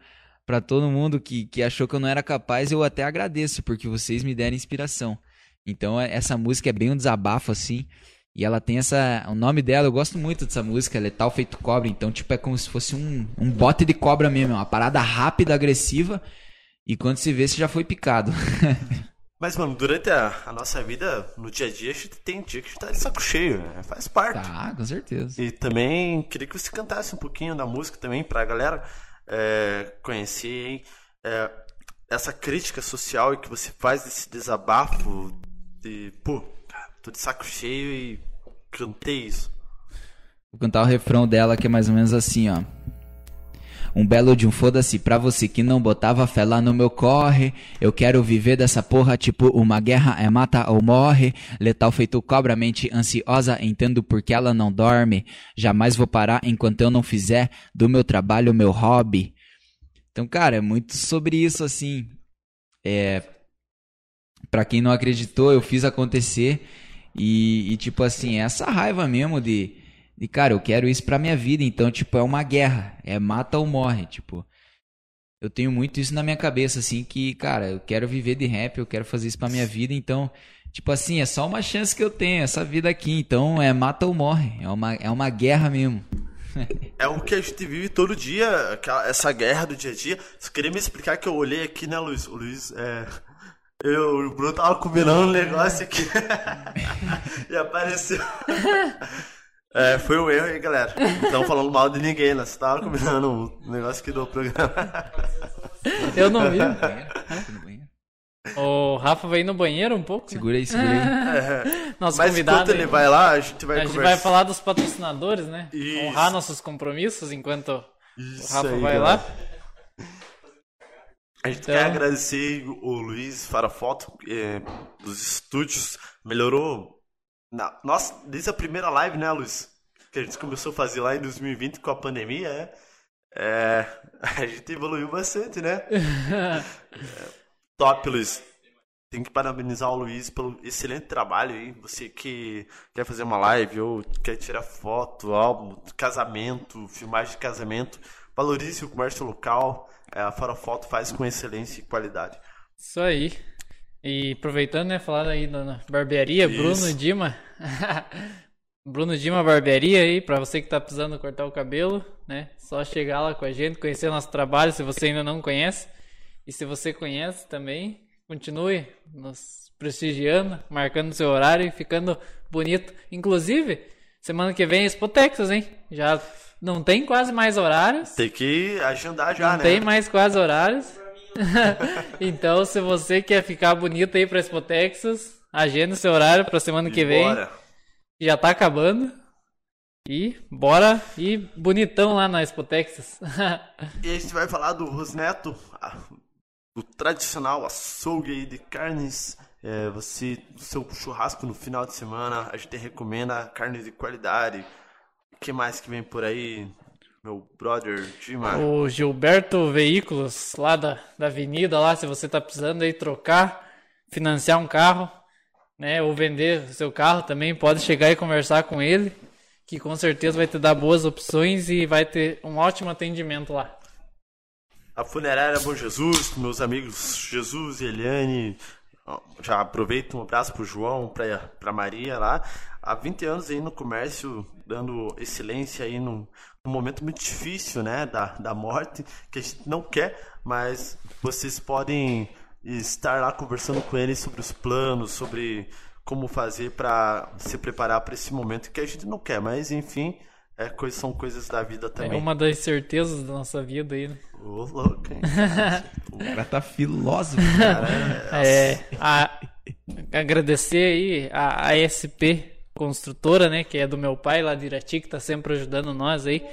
pra todo mundo que, que achou que eu não era capaz, eu até agradeço, porque vocês me deram inspiração. Então, é- essa música é bem um desabafo, assim. E ela tem essa. O nome dela, eu gosto muito dessa música, Letal Feito Cobra. Então, tipo, é como se fosse um, um bote de cobra mesmo. é Uma parada rápida, agressiva. E quando se vê, você já foi picado. Mas, mano, durante a, a nossa vida, no dia a dia, a gente tem dia que a gente tá de saco cheio, né? Faz parte. tá, com certeza. E também queria que você cantasse um pouquinho da música também pra galera é, conhecer hein? É, essa crítica social e que você faz desse desabafo de, pô, tô de saco cheio e cantei isso. Vou cantar o refrão dela que é mais ou menos assim, ó. Um belo de um foda-se pra você que não botava fé lá no meu corre. Eu quero viver dessa porra, tipo uma guerra é mata ou morre. Letal feito cobra, mente ansiosa, entendo porque ela não dorme. Jamais vou parar enquanto eu não fizer do meu trabalho meu hobby. Então, cara, é muito sobre isso, assim. É. Pra quem não acreditou, eu fiz acontecer. E, e, tipo assim, é essa raiva mesmo de, de, cara, eu quero isso pra minha vida. Então, tipo, é uma guerra. É mata ou morre, tipo. Eu tenho muito isso na minha cabeça, assim, que, cara, eu quero viver de rap, eu quero fazer isso pra minha vida. Então, tipo assim, é só uma chance que eu tenho, essa vida aqui. Então, é mata ou morre. É uma, é uma guerra mesmo. É o que a gente vive todo dia, aquela- essa guerra do dia a dia. Você queria me explicar que eu olhei aqui, né, Luiz? O Luiz, é. Eu, o Bruno tava combinando um negócio aqui. e apareceu. É, foi um erro aí, galera. Não falando mal de ninguém, né? Você tava combinando um negócio aqui do programa. Eu não vi. O Rafa vai ir no banheiro um pouco. né? Segura aí, segura aí. Nosso Mas convidado. enquanto ele vai lá, a gente vai a gente conversar. vai falar dos patrocinadores, né? Isso. Honrar nossos compromissos enquanto o Isso Rafa aí, vai galera. lá. A gente Então- quer agradecer o Luiz Farafoto é, dos estúdios. Melhorou. Na, nossa, desde a primeira live, né, Luiz? Que a gente começou a fazer lá em 2020 com a pandemia, é. é, a gente evoluiu bastante, né? Top, Luiz. Tem que parabenizar o Luiz pelo excelente trabalho aí. Você que quer fazer uma live ou quer tirar foto, álbum, casamento, filmagem de casamento, valorize o comércio local. É, a Farofoto faz com excelência e qualidade. Isso aí. E aproveitando, né, falar aí da barbearia, Isso. Bruno Dima. Bruno Dima Barbearia aí, pra você que tá precisando cortar o cabelo, né? Só chegar lá com a gente, conhecer nosso trabalho, se você ainda não conhece. E se você conhece também, continue nos prestigiando, marcando seu horário e ficando bonito. Inclusive, semana que vem é Expo Texas, hein? Já não tem quase mais horários. Tem que agendar já, Não né? tem mais quase horários. então, se você quer ficar bonito aí pra Expo Texas, agenda o seu horário pra semana que vem. Bora. Já tá acabando. E bora ir bonitão lá na Expo Texas. E a gente vai falar do Rosneto, do tradicional açougue aí de carnes. É, você, seu churrasco no final de semana, a gente recomenda carne de qualidade. O que mais que vem por aí, meu brother Dima? o Gilberto Veículos, lá da, da avenida, lá, se você tá precisando aí trocar, financiar um carro, né? Ou vender o seu carro também, pode chegar e conversar com ele, que com certeza vai te dar boas opções e vai ter um ótimo atendimento lá. A funerária Bom Jesus, meus amigos Jesus e Eliane. Já aproveito um abraço pro João, pra, pra Maria lá. Há 20 anos aí no comércio, dando excelência aí num, num momento muito difícil, né? Da, da morte, que a gente não quer, mas vocês podem estar lá conversando com eles sobre os planos, sobre como fazer para se preparar para esse momento que a gente não quer, mas enfim, é, coisas, são coisas da vida É também. uma das certezas da nossa vida aí, né? Ô, louco, hein? O cara tá filósofo. É, a- agradecer aí a ASP Construtora, né, que é do meu pai lá de Irati, que tá sempre ajudando nós aí.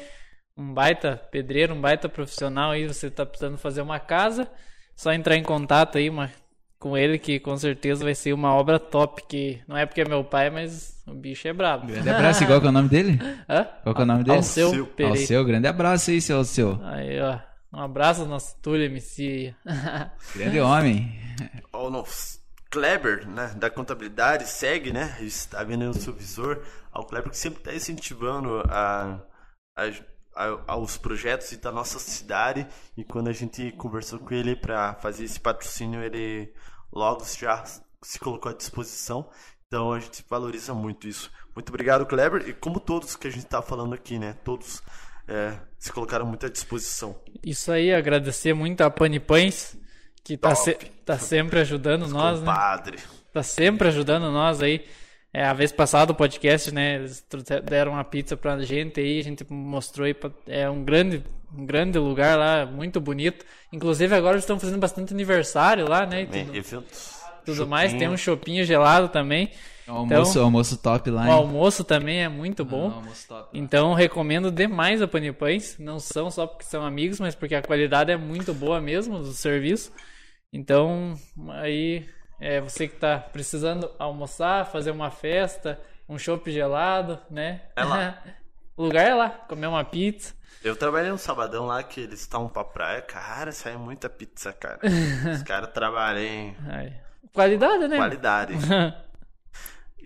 Um baita pedreiro, um baita profissional aí, você tá precisando fazer uma casa, só entrar em contato aí uma, com ele que com certeza vai ser uma obra top, que não é porque é meu pai, mas o bicho é brabo. Grande abraço, igual que é o nome dele? Hã? Qual que é o nome dele? Alceu Alceu. Pereira. Alceu, grande abraço aí, seu Alceu. Aí, ó. Um abraço ao nosso Túlio MC. Grande homem. o nosso Kleber, né, da contabilidade, segue, né, está vendo o seu visor, ao Kleber que sempre está incentivando a, a- a- aos projetos da nossa cidade e quando a gente conversou com ele para fazer esse patrocínio, ele logo já se colocou à disposição, então a gente valoriza muito isso. Muito obrigado, Kleber, e como todos que a gente está falando aqui, né, todos é, se colocaram muito à disposição. Isso aí, agradecer muito a Pani Pães, que tá, se- tá sempre ajudando nós, né? Compadre. Tá sempre ajudando nós aí. É, a vez passada o podcast, né? Eles deram uma pizza pra gente aí, a gente mostrou aí. pra- É um grande, um grande lugar lá, muito bonito. Inclusive agora eles estão fazendo bastante aniversário lá, né? E tudo, eventos, tudo mais. Tem um chopinho gelado também. O almoço, almoço top lá, O almoço também é muito bom. Ah, almoço top. Então recomendo demais a Panipães. Não são só porque são amigos, mas porque a qualidade é muito boa mesmo do serviço. Então, aí é você que tá precisando almoçar, fazer uma festa, um chopp gelado, né? É lá. o lugar é lá, comer uma pizza. Eu trabalhei no sabadão lá que eles estavam pra praia, cara, saiu muita pizza, cara. Os caras trabalham Qualidade, né? qualidade.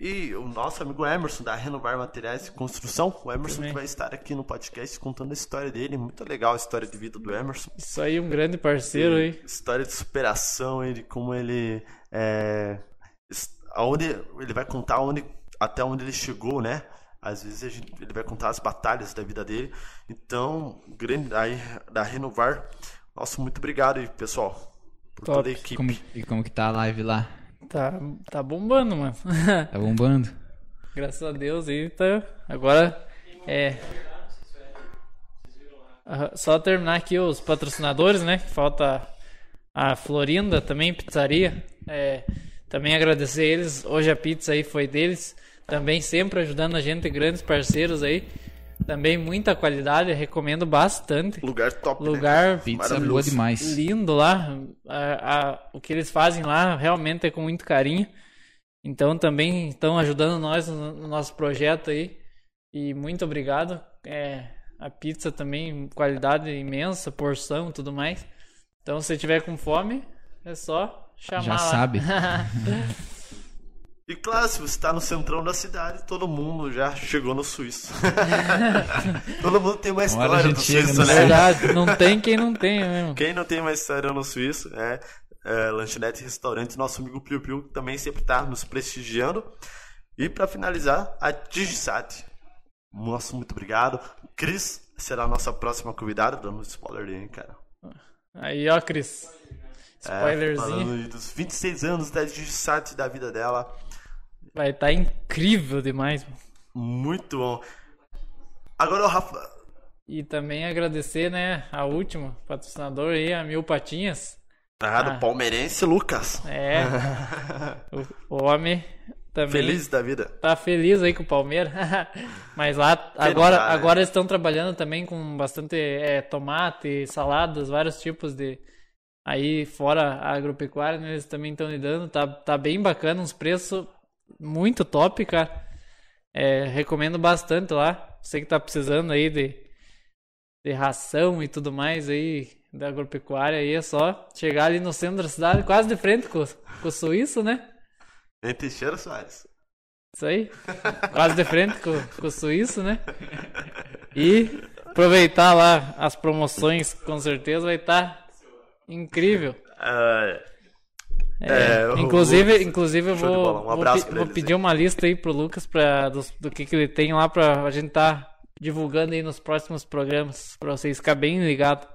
E o nosso amigo Emerson, da Renovar Materiais de Construção, o Emerson Também. que vai estar aqui no podcast contando a história dele. Muito legal a história de vida do Emerson. Isso aí, um grande parceiro aí. História de superação, ele como ele é, aonde ele vai contar onde até onde ele chegou, né? Às vezes a gente- ele vai contar as batalhas da vida dele. Então, grande aí da Renovar. Nosso muito obrigado aí, pessoal, por Top. toda a equipe. Como- e como que tá a live lá? Tá, tá bombando, mano. Tá bombando? Graças a Deus aí tá. Agora é. Só terminar aqui os patrocinadores, né? Falta a Florinda também, pizzaria. É, também agradecer eles. Hoje a pizza aí foi deles. Também sempre ajudando a gente, grandes parceiros aí. Também muita qualidade, recomendo bastante. Lugar top, né? Lugar Pizza Maravilhoso. boa demais. lindo lá. A- a- o que eles fazem lá realmente é com muito carinho. Então também estão ajudando nós no, no nosso projeto aí. E muito obrigado. É, a pizza também, qualidade imensa, porção e tudo mais. Então se tiver com fome, é só chamar Já lá. sabe. E claro, se você está no centrão da cidade, todo mundo já chegou no Suíço. todo mundo tem uma a história gente do chega Suíço, no né? Verdade, não tem quem não tenha mesmo. Quem não tem uma história no Suíço, é. é, lanchonete e restaurante, nosso amigo Piu Piu, que também sempre está nos prestigiando. E para finalizar, a Digisat. Nossa, muito obrigado. Cris será a nossa próxima convidada, dando um spoiler aí, cara. Aí, ó, Cris. É, Spoilerzinho. falando aí dos 26 anos da Digisat da vida dela. Vai estar incrível demais, mano. Muito bom. Agora o Rafa. E também agradecer, né, a última patrocinador aí, a Mil Patinhas. Ah, do Ah. palmeirense Lucas. É. o, o homem também Feliz da vida. tá feliz aí com o Palmeiras. Mas lá agora, tá, agora eles estão trabalhando também com bastante é, tomate, saladas, vários tipos de. Aí fora a agropecuária, né, eles também estão lidando. Tá, tá bem bacana, uns preços muito top, cara. É, recomendo bastante lá. Você que tá precisando aí de, de ração e tudo mais aí da agropecuária aí é só chegar ali no centro da cidade, quase de frente com, com o Suíço, né? Em Teixeira Soares. Isso aí. Quase de frente com, com o Suíço, né? E aproveitar lá as promoções, com certeza vai estar incrível. Ah, É, É, inclusive, Lucas, inclusive eu vou. Um vou, vou eles pedir aí. uma lista aí pro Lucas pra, do, do que, que ele tem lá pra a gente tá divulgando aí nos próximos programas, pra vocês ficarem bem ligados.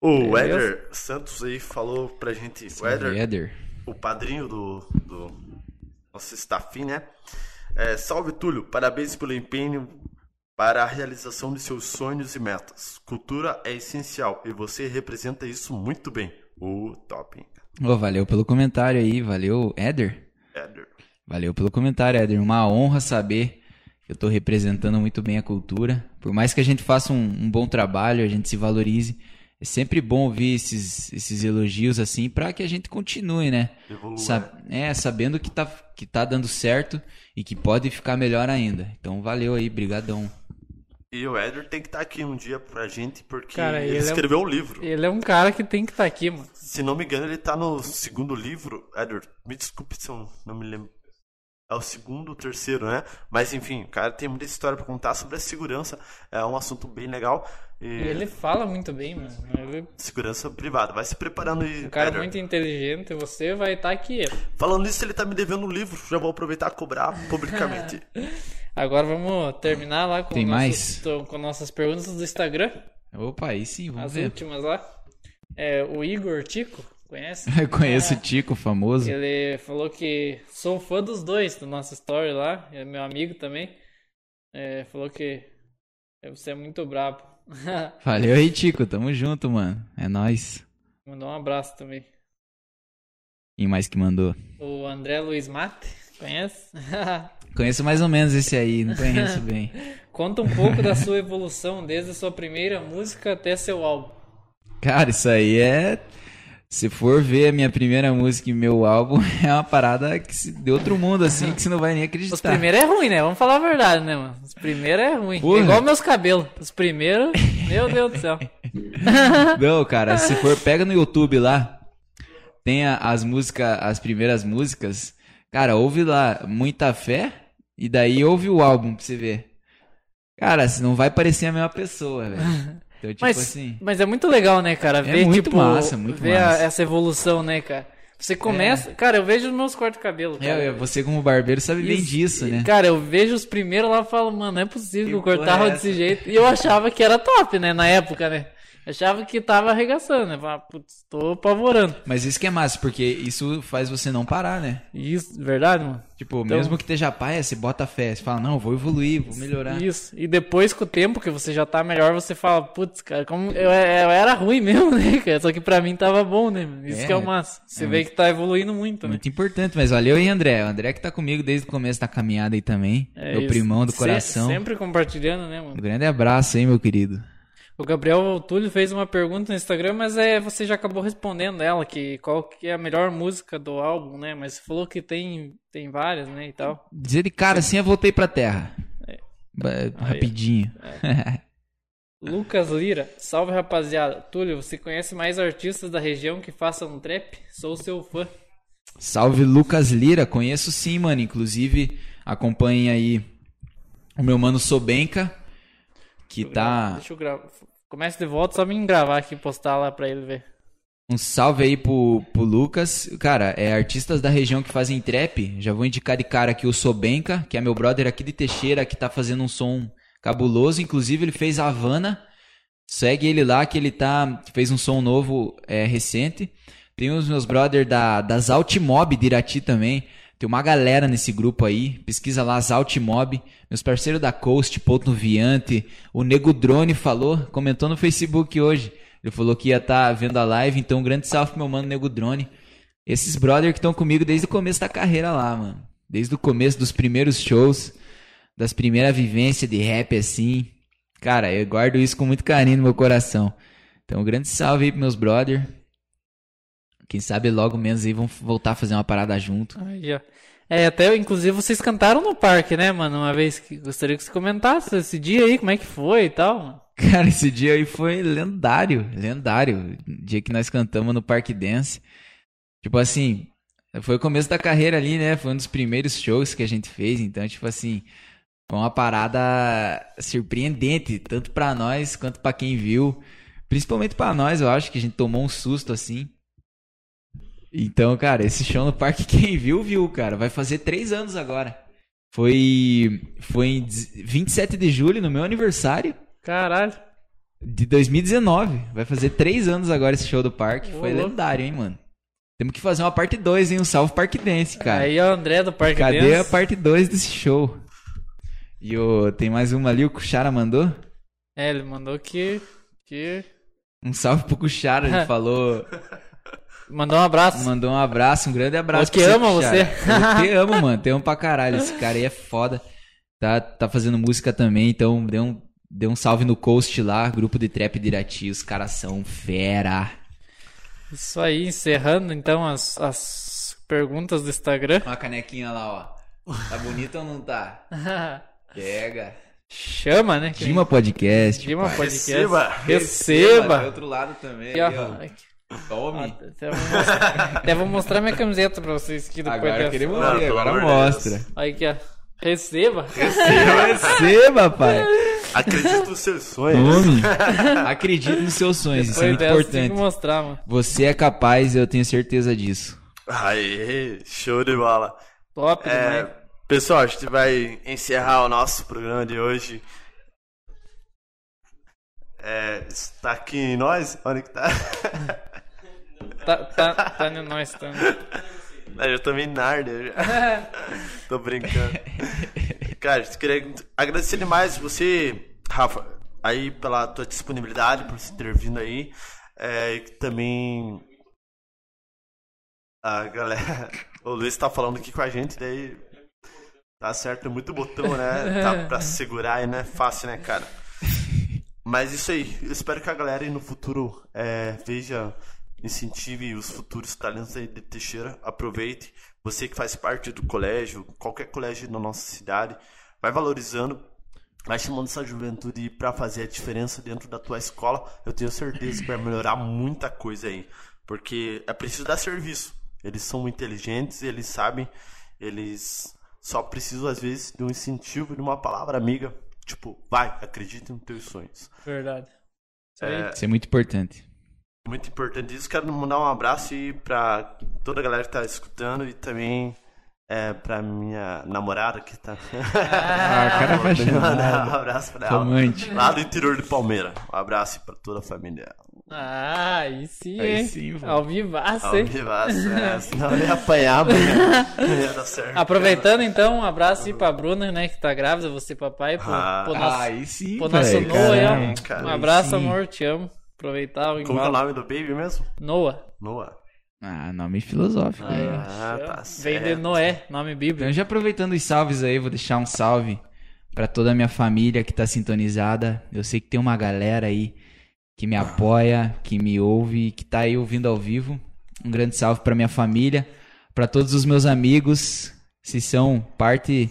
o Beleza. Éder Santos aí falou pra gente. O Éder, Éder. o padrinho do, do nosso staff, né? É, salve Túlio, parabéns pelo empenho para a realização de seus sonhos e metas. Cultura é essencial e você representa isso muito bem. O top, Ô, valeu pelo comentário aí, valeu, Éder. Éder. Valeu pelo comentário, Éder. Uma honra saber que eu tô representando muito bem a cultura. Por mais que a gente faça um, um bom trabalho, a gente se valorize, é sempre bom ouvir esses, esses elogios assim pra que a gente continue, né? Evolua. Sa- é, sabendo que tá, que tá dando certo e que pode ficar melhor ainda. Então valeu aí, brigadão. E o Éder tem que estar aqui um dia pra gente, porque Cara, ele, ele é um- escreveu um livro. Ele é um cara que tem que estar aqui, mano. Se não me engano, ele tá no segundo livro. Éder, me desculpe se eu não me lembro. É o segundo, o terceiro, né? Mas enfim, o cara tem muita história pra contar sobre a segurança. É um assunto bem legal. E E ele fala muito bem, mano. Ele segurança privada. Vai se preparando aí. é um cara Éder. muito inteligente, você vai estar aqui. Falando nisso, ele tá me devendo um livro. Já vou aproveitar e cobrar publicamente. Agora vamos terminar lá com, Tem nossos- mais? com nossas perguntas do Instagram. Opa, aí sim, vamos As ver. últimas lá. É, o Igor Tico, conhece? Eu conheço o Tico, famoso. Ele falou que sou fã dos dois, do nosso story lá. É meu amigo também. É, falou que você é muito brabo. Valeu aí, Tico. Tamo junto, mano. É nóis. Mandou um abraço também. Quem mais que mandou? O André Luiz Mate, conhece? Conheço mais ou menos esse aí, não conheço bem. Conta um pouco da sua evolução desde a sua primeira música até seu álbum. Cara, isso aí é. Se for ver a minha primeira música e meu álbum, é uma parada que se- de outro mundo, assim, que você não vai nem Os acreditar. primeiros é ruim, né? Vamos falar a verdade, né, mano? Os primeiros é ruim. Porra. É igual meus cabelos. Os primeiros, meu Deus do céu. Não, cara, se for, pega no YouTube lá, tem as músicas, as primeiras músicas, cara, ouve lá, Muita Fé, e daí ouve o álbum pra você ver. Cara, você não vai parecer a mesma pessoa, velho. Então, tipo Mas, assim. mas é muito legal, né, cara? Ver, muito tipo, massa, muito ver a- massa. essa evolução, né, cara? Você começa. Cara, eu vejo os meus cortes de cabelo. Cara. É, você como barbeiro sabe bem Isso. disso, né? Cara, eu vejo os primeiros lá e falo, mano, não é possível que eu cortava é desse jeito. E eu achava que era top, né, na época, né? Achava que tava arregaçando, né? Falava, putz, tô apavorando. Mas isso que é massa, porque isso faz você não parar, né? Isso, verdade, mano? Tipo, Então- mesmo que esteja paia, você bota fé, você fala, não, vou evoluir, vou melhorar. Isso. E depois, com o tempo que você já tá melhor, você fala, putz, cara, como eu, eu era ruim mesmo, né, cara? Só que pra mim tava bom, né? mano? Isso É, que é o massa. Você é vê que tá evoluindo muito, né? Muito importante, mas valeu aí, André. O André que tá comigo desde o começo da caminhada aí também. É meu isso. primão do Se- coração. sempre compartilhando, né, mano? Um grande abraço aí, meu querido. O Gabriel Túlio fez uma pergunta no Instagram, mas é, você já acabou respondendo ela, que qual que é a melhor música do álbum, né? Mas você falou que tem, tem várias, né, e tal. Dizer de cara assim, eu voltei pra terra. É. Rapidinho. Lucas Lira, salve rapaziada. Túlio, você conhece mais artistas da região que façam trap? Sou seu fã. Salve Lucas Lira, conheço sim, mano. Inclusive, acompanhem aí o meu mano Sobenca, que tá. Deixa eu gravar. Começa de volta, só me gravar aqui e postar lá pra ele ver. Um salve aí pro, pro Lucas. Cara, é artistas da região que fazem trap. Já vou indicar de cara aqui o Sobenca, que é meu brother aqui de Teixeira, que tá fazendo um som cabuloso. Inclusive, ele fez a Havana. Segue ele lá, que ele tá. fez um som novo é, recente. Tem os meus brothers da, das Altimob de Irati também. Tem uma galera nesse grupo aí. Pesquisa lá, as Altimob. Meus parceiros da Coast, Ponto Viante. O Nego Drone falou, comentou no Facebook hoje. Ele falou que ia estar vendo a live, então um grande salve pro meu mano Nego Drone. Esses brother que estão comigo desde o começo da carreira lá, mano. Desde o começo dos primeiros shows, das primeiras vivências de rap assim. Cara, eu guardo isso com muito carinho no meu coração. Então, um grande salve aí pros meus brother. Quem sabe logo menos aí vão voltar a fazer uma parada junto. Aí, ó. É, até inclusive vocês cantaram no parque, né, mano? Uma vez que gostaria que você comentasse esse dia aí, como é que foi e tal, mano. Cara, esse dia aí foi lendário, lendário. Dia que nós cantamos no Parque Dance. Tipo assim, foi o começo da carreira ali, né? Foi um dos primeiros shows que a gente fez, então, tipo assim, foi uma parada surpreendente, tanto pra nós quanto pra quem viu. Principalmente pra nós, eu acho que a gente tomou um susto assim. Então, cara, esse show no parque, quem viu, viu, cara. Vai fazer três anos agora. Foi, foi em 27 de julho, no meu aniversário. Caralho. De 2019. Vai fazer três anos agora esse show do parque. Ô, Foi louco. lendário, hein, mano. Temos que fazer uma parte 2, hein? Um salve Parque Dance, cara. Aí, ó, André do Parque Cadê Dance. a parte 2 desse show? E o, tem mais uma ali, o Kuchara mandou. É, ele mandou que. que... Um salve pro Kuchara, ele falou. Mandou um abraço. Mandou um abraço, um grande abraço. Eu que Kuchara. você. Eu te amo, mano. Te amo pra caralho. Esse cara aí é foda. Tá, tá fazendo música também, então deu um, deu um salve no Coast lá, grupo de trap de Irati. Os caras são fera. Isso aí, encerrando então as, as perguntas do Instagram. Uma canequinha lá, ó. Tá bonita ou não tá? Pega. Chama, né? Dima Podcast. Dima pai. Podcast. Receba. Do Receba. outro lado também. Ali, ó. Aqui. Tome. Até vou, mostrar, até vou mostrar minha camiseta pra vocês aqui depois Agora dessa. queremos ver, pelo agora mostra. Deus. Aí aqui, ó. Receba. Receba, pai. Acredito nos seus sonhos. Tome. Acredite nos seus sonhos, isso é Depois muito dessa tem importante. que mostrar, mano. Você é capaz, eu tenho certeza disso. Aê, show de bola. Top É, demais. pessoal, a gente vai encerrar o nosso programa de hoje. É, está aqui em nós? Onde que tá? Tá, tá, tá em nós, tá. Eu também narder já. Tô brincando. Cara, eu queria agradecer demais você, Rafa, aí pela tua disponibilidade, por você ter vindo aí. É, também a galera. O Luiz tá falando aqui com a gente, daí. Tá certo, é muito botão, né? Tá pra segurar aí, não é fácil, né, cara? Mas isso aí, eu espero que a galera aí no futuro é, veja, incentive os futuros talentos aí de Teixeira, aproveite. Você que faz parte do colégio, qualquer colégio na nossa cidade, vai valorizando, vai chamando essa juventude para fazer a diferença dentro da tua escola. Eu tenho certeza que vai melhorar muita coisa aí, porque é preciso dar serviço. Eles são inteligentes, eles sabem, eles só precisam às vezes de um incentivo, de uma palavra amiga, tipo, vai, acredite nos teus sonhos. Verdade. Isso aí. Isso é muito importante. Muito importante isso. Quero mandar um abraço aí pra toda a galera que tá escutando e também é, pra minha namorada que tá. Ah, cara apaixonado. Mandar um abraço pra ela. Romântico. Lá do interior de Palmeira. Um abraço pra toda a família. Ah, aí sim, Aí hein? sim, vô. Ao vivaço, Ao hein? vivaço, é, senão eu ia apanhar, mano. Não ia dar certo. Aproveitando então, um abraço aí pra Bruna, né, que tá grávida, você papai, pro, Ah. pro nosso, Aí sim, pro nosso Noah Um abraço, amor, te amo. Aproveitar o Como é o nome do baby mesmo? Noah. Noah. Ah, nome filosófico. aí, ó. Ah, tá Vem de certo. Noé, nome Então, bíblico. já aproveitando os salves aí, vou deixar um salve pra toda a minha família que tá sintonizada. Eu sei que tem uma galera aí que me apoia, que me ouve, que tá aí ouvindo ao vivo. Um grande salve pra minha família, pra todos os meus amigos, se são parte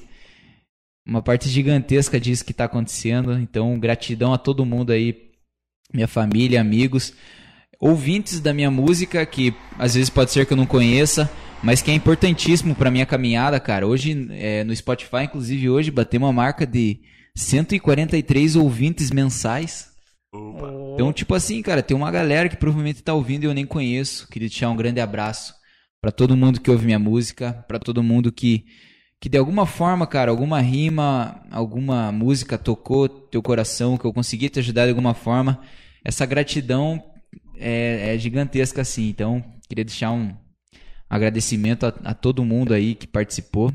uma parte gigantesca disso que tá acontecendo. Então, gratidão a todo mundo aí, minha família, amigos, ouvintes da minha música que às vezes pode ser que eu não conheça, mas que é importantíssimo pra minha caminhada, cara. Hoje é, no Spotify, inclusive hoje bateu uma marca de 143 ouvintes mensais. Opa. Então, tipo assim, cara, tem uma galera que provavelmente tá ouvindo e eu nem conheço. Queria deixar um grande abraço pra todo mundo que ouve minha música, pra todo mundo que que de alguma forma, cara, alguma rima, alguma música tocou teu coração, que eu consegui te ajudar de alguma forma. Essa gratidão é, é gigantesca assim. Então, queria deixar um agradecimento a, a todo mundo aí que participou.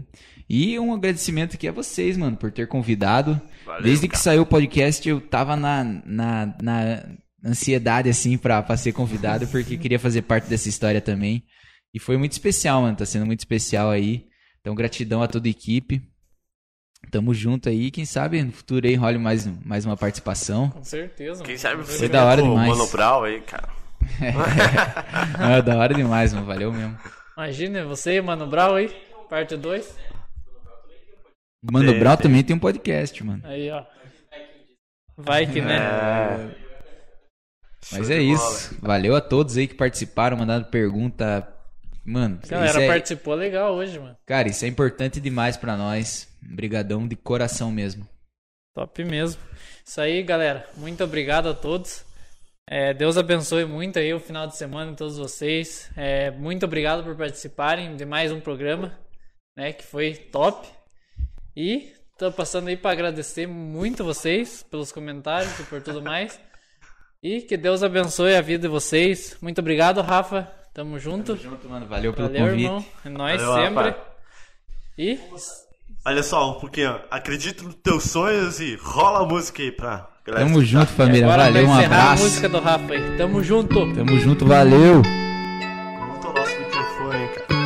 E um agradecimento aqui a vocês, mano, por ter convidado. Valeu, Desde que cara. saiu o podcast, eu tava na, na, na ansiedade, assim, pra, pra ser convidado, porque queria fazer parte dessa história também. E foi muito especial, mano. Tá sendo muito especial aí. Então, gratidão a toda a equipe. Tamo junto aí. Quem sabe no futuro aí role mais, mais uma participação. Com certeza. Quem sabe você Foi da hora com o demais. Mano aí, cara. Ah, da hora demais, mano. Valeu mesmo. Imagina, você e o Mano Brau aí, parte 2. Mano Tem, Brau tem. também tem um podcast, mano. Aí, ó. Vai que, né? É. Mas Show é isso. Valeu a todos aí que participaram, mandaram pergunta. Mano, galera isso é- participou legal hoje, mano. Cara, isso é importante demais pra nós. Brigadão de coração mesmo. Top mesmo. Isso aí, galera. Muito obrigado a todos. É, Deus abençoe muito aí o final de semana em todos vocês. É, muito obrigado por participarem de mais um programa, né? Que foi top. E tô passando aí para agradecer muito vocês pelos comentários e por tudo mais. E que Deus abençoe a vida de vocês. Muito obrigado, Rafa. Tamo junto. junto, mano. Valeu pelo Valeu, convite. irmão. É nóis Valeu, sempre. Rafa. E Olha só, um pouquinho. Acredita nos teus sonhos e rola a música aí pra galera. Tamo escutar. junto, família. agora Valeu, um encerrar a abraço. música do Rafa aí. Tamo junto. Tamo junto, valeu. Vamos ao nosso microfone, cara.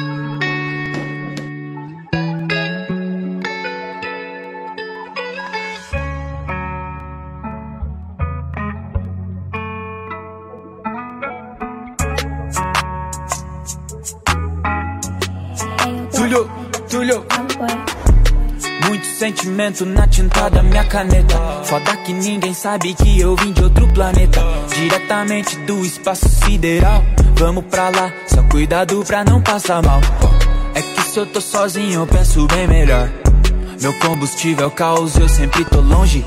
Tulho. Sentimento na tinta da minha caneta. Foda que ninguém sabe que eu vim de outro planeta. Diretamente do espaço sideral. Vamos pra lá, só cuidado pra não passar mal. É que se eu tô sozinho, eu penso bem melhor. Meu combustível é caos, eu sempre tô longe.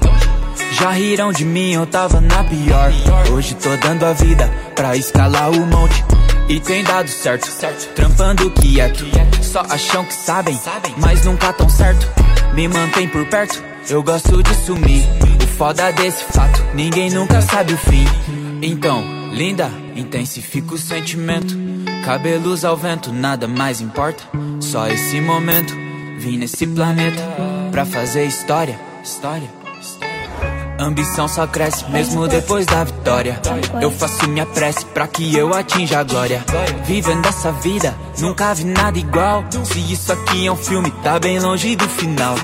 Já riram de mim, eu tava na pior. Hoje tô dando a vida pra escalar o monte. E tem dado certo, trampando quieto. Só acham que sabem, mas nunca tão certo. Me mantém por perto, eu gosto de sumir. O foda desse fato, ninguém nunca sabe o fim. Então, linda, intensifica o sentimento. Cabelos ao vento, nada mais importa. Só esse momento, vim nesse planeta pra fazer história, história. Ambição só cresce mesmo depois da vitória. Eu faço minha prece pra que eu atinja a glória. Vivendo essa vida, nunca vi nada igual. Se isso aqui é um filme, tá bem longe do final.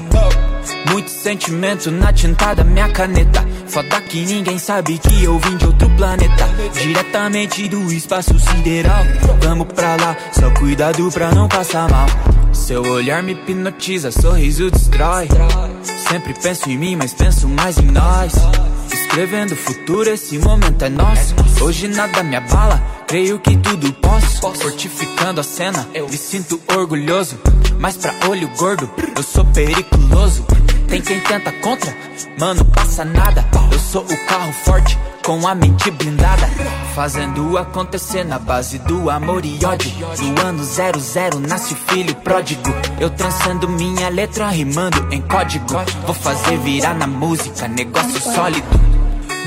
Muito sentimento na tinta da minha caneta. Foda que ninguém sabe que eu vim de outro planeta. Diretamente do espaço sideral. Vamos pra lá, só cuidado pra não passar mal. Seu olhar me hipnotiza, sorriso destrói. Sempre penso em mim, mas penso mais em nós. Escrevendo o futuro, esse momento é nosso. Hoje nada me abala, creio que tudo posso. Fortificando a cena, me sinto orgulhoso. Mas pra olho gordo, eu sou periculoso. Tem quem tenta contra, mano, passa nada. Eu sou o carro forte, com a mente blindada. Fazendo acontecer na base do amor e ódio. No ano 00 nasce o filho pródigo. Eu transcendo minha letra rimando em código. Vou fazer virar na música, negócio sólido.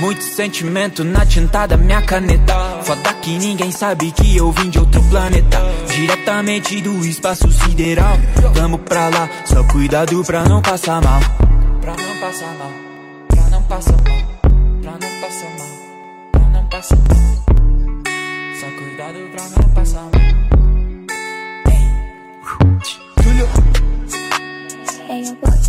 Muito sentimento na tinta da minha caneta. Foda que ninguém sabe que eu vim de outro planeta. Diretamente do espaço sideral. Vamos pra lá, só cuidado pra não passar mal. Pra não passar mal, pra não passar mal, mal. Só cuidado pra não passar. Tulio. Hey, yo, boy.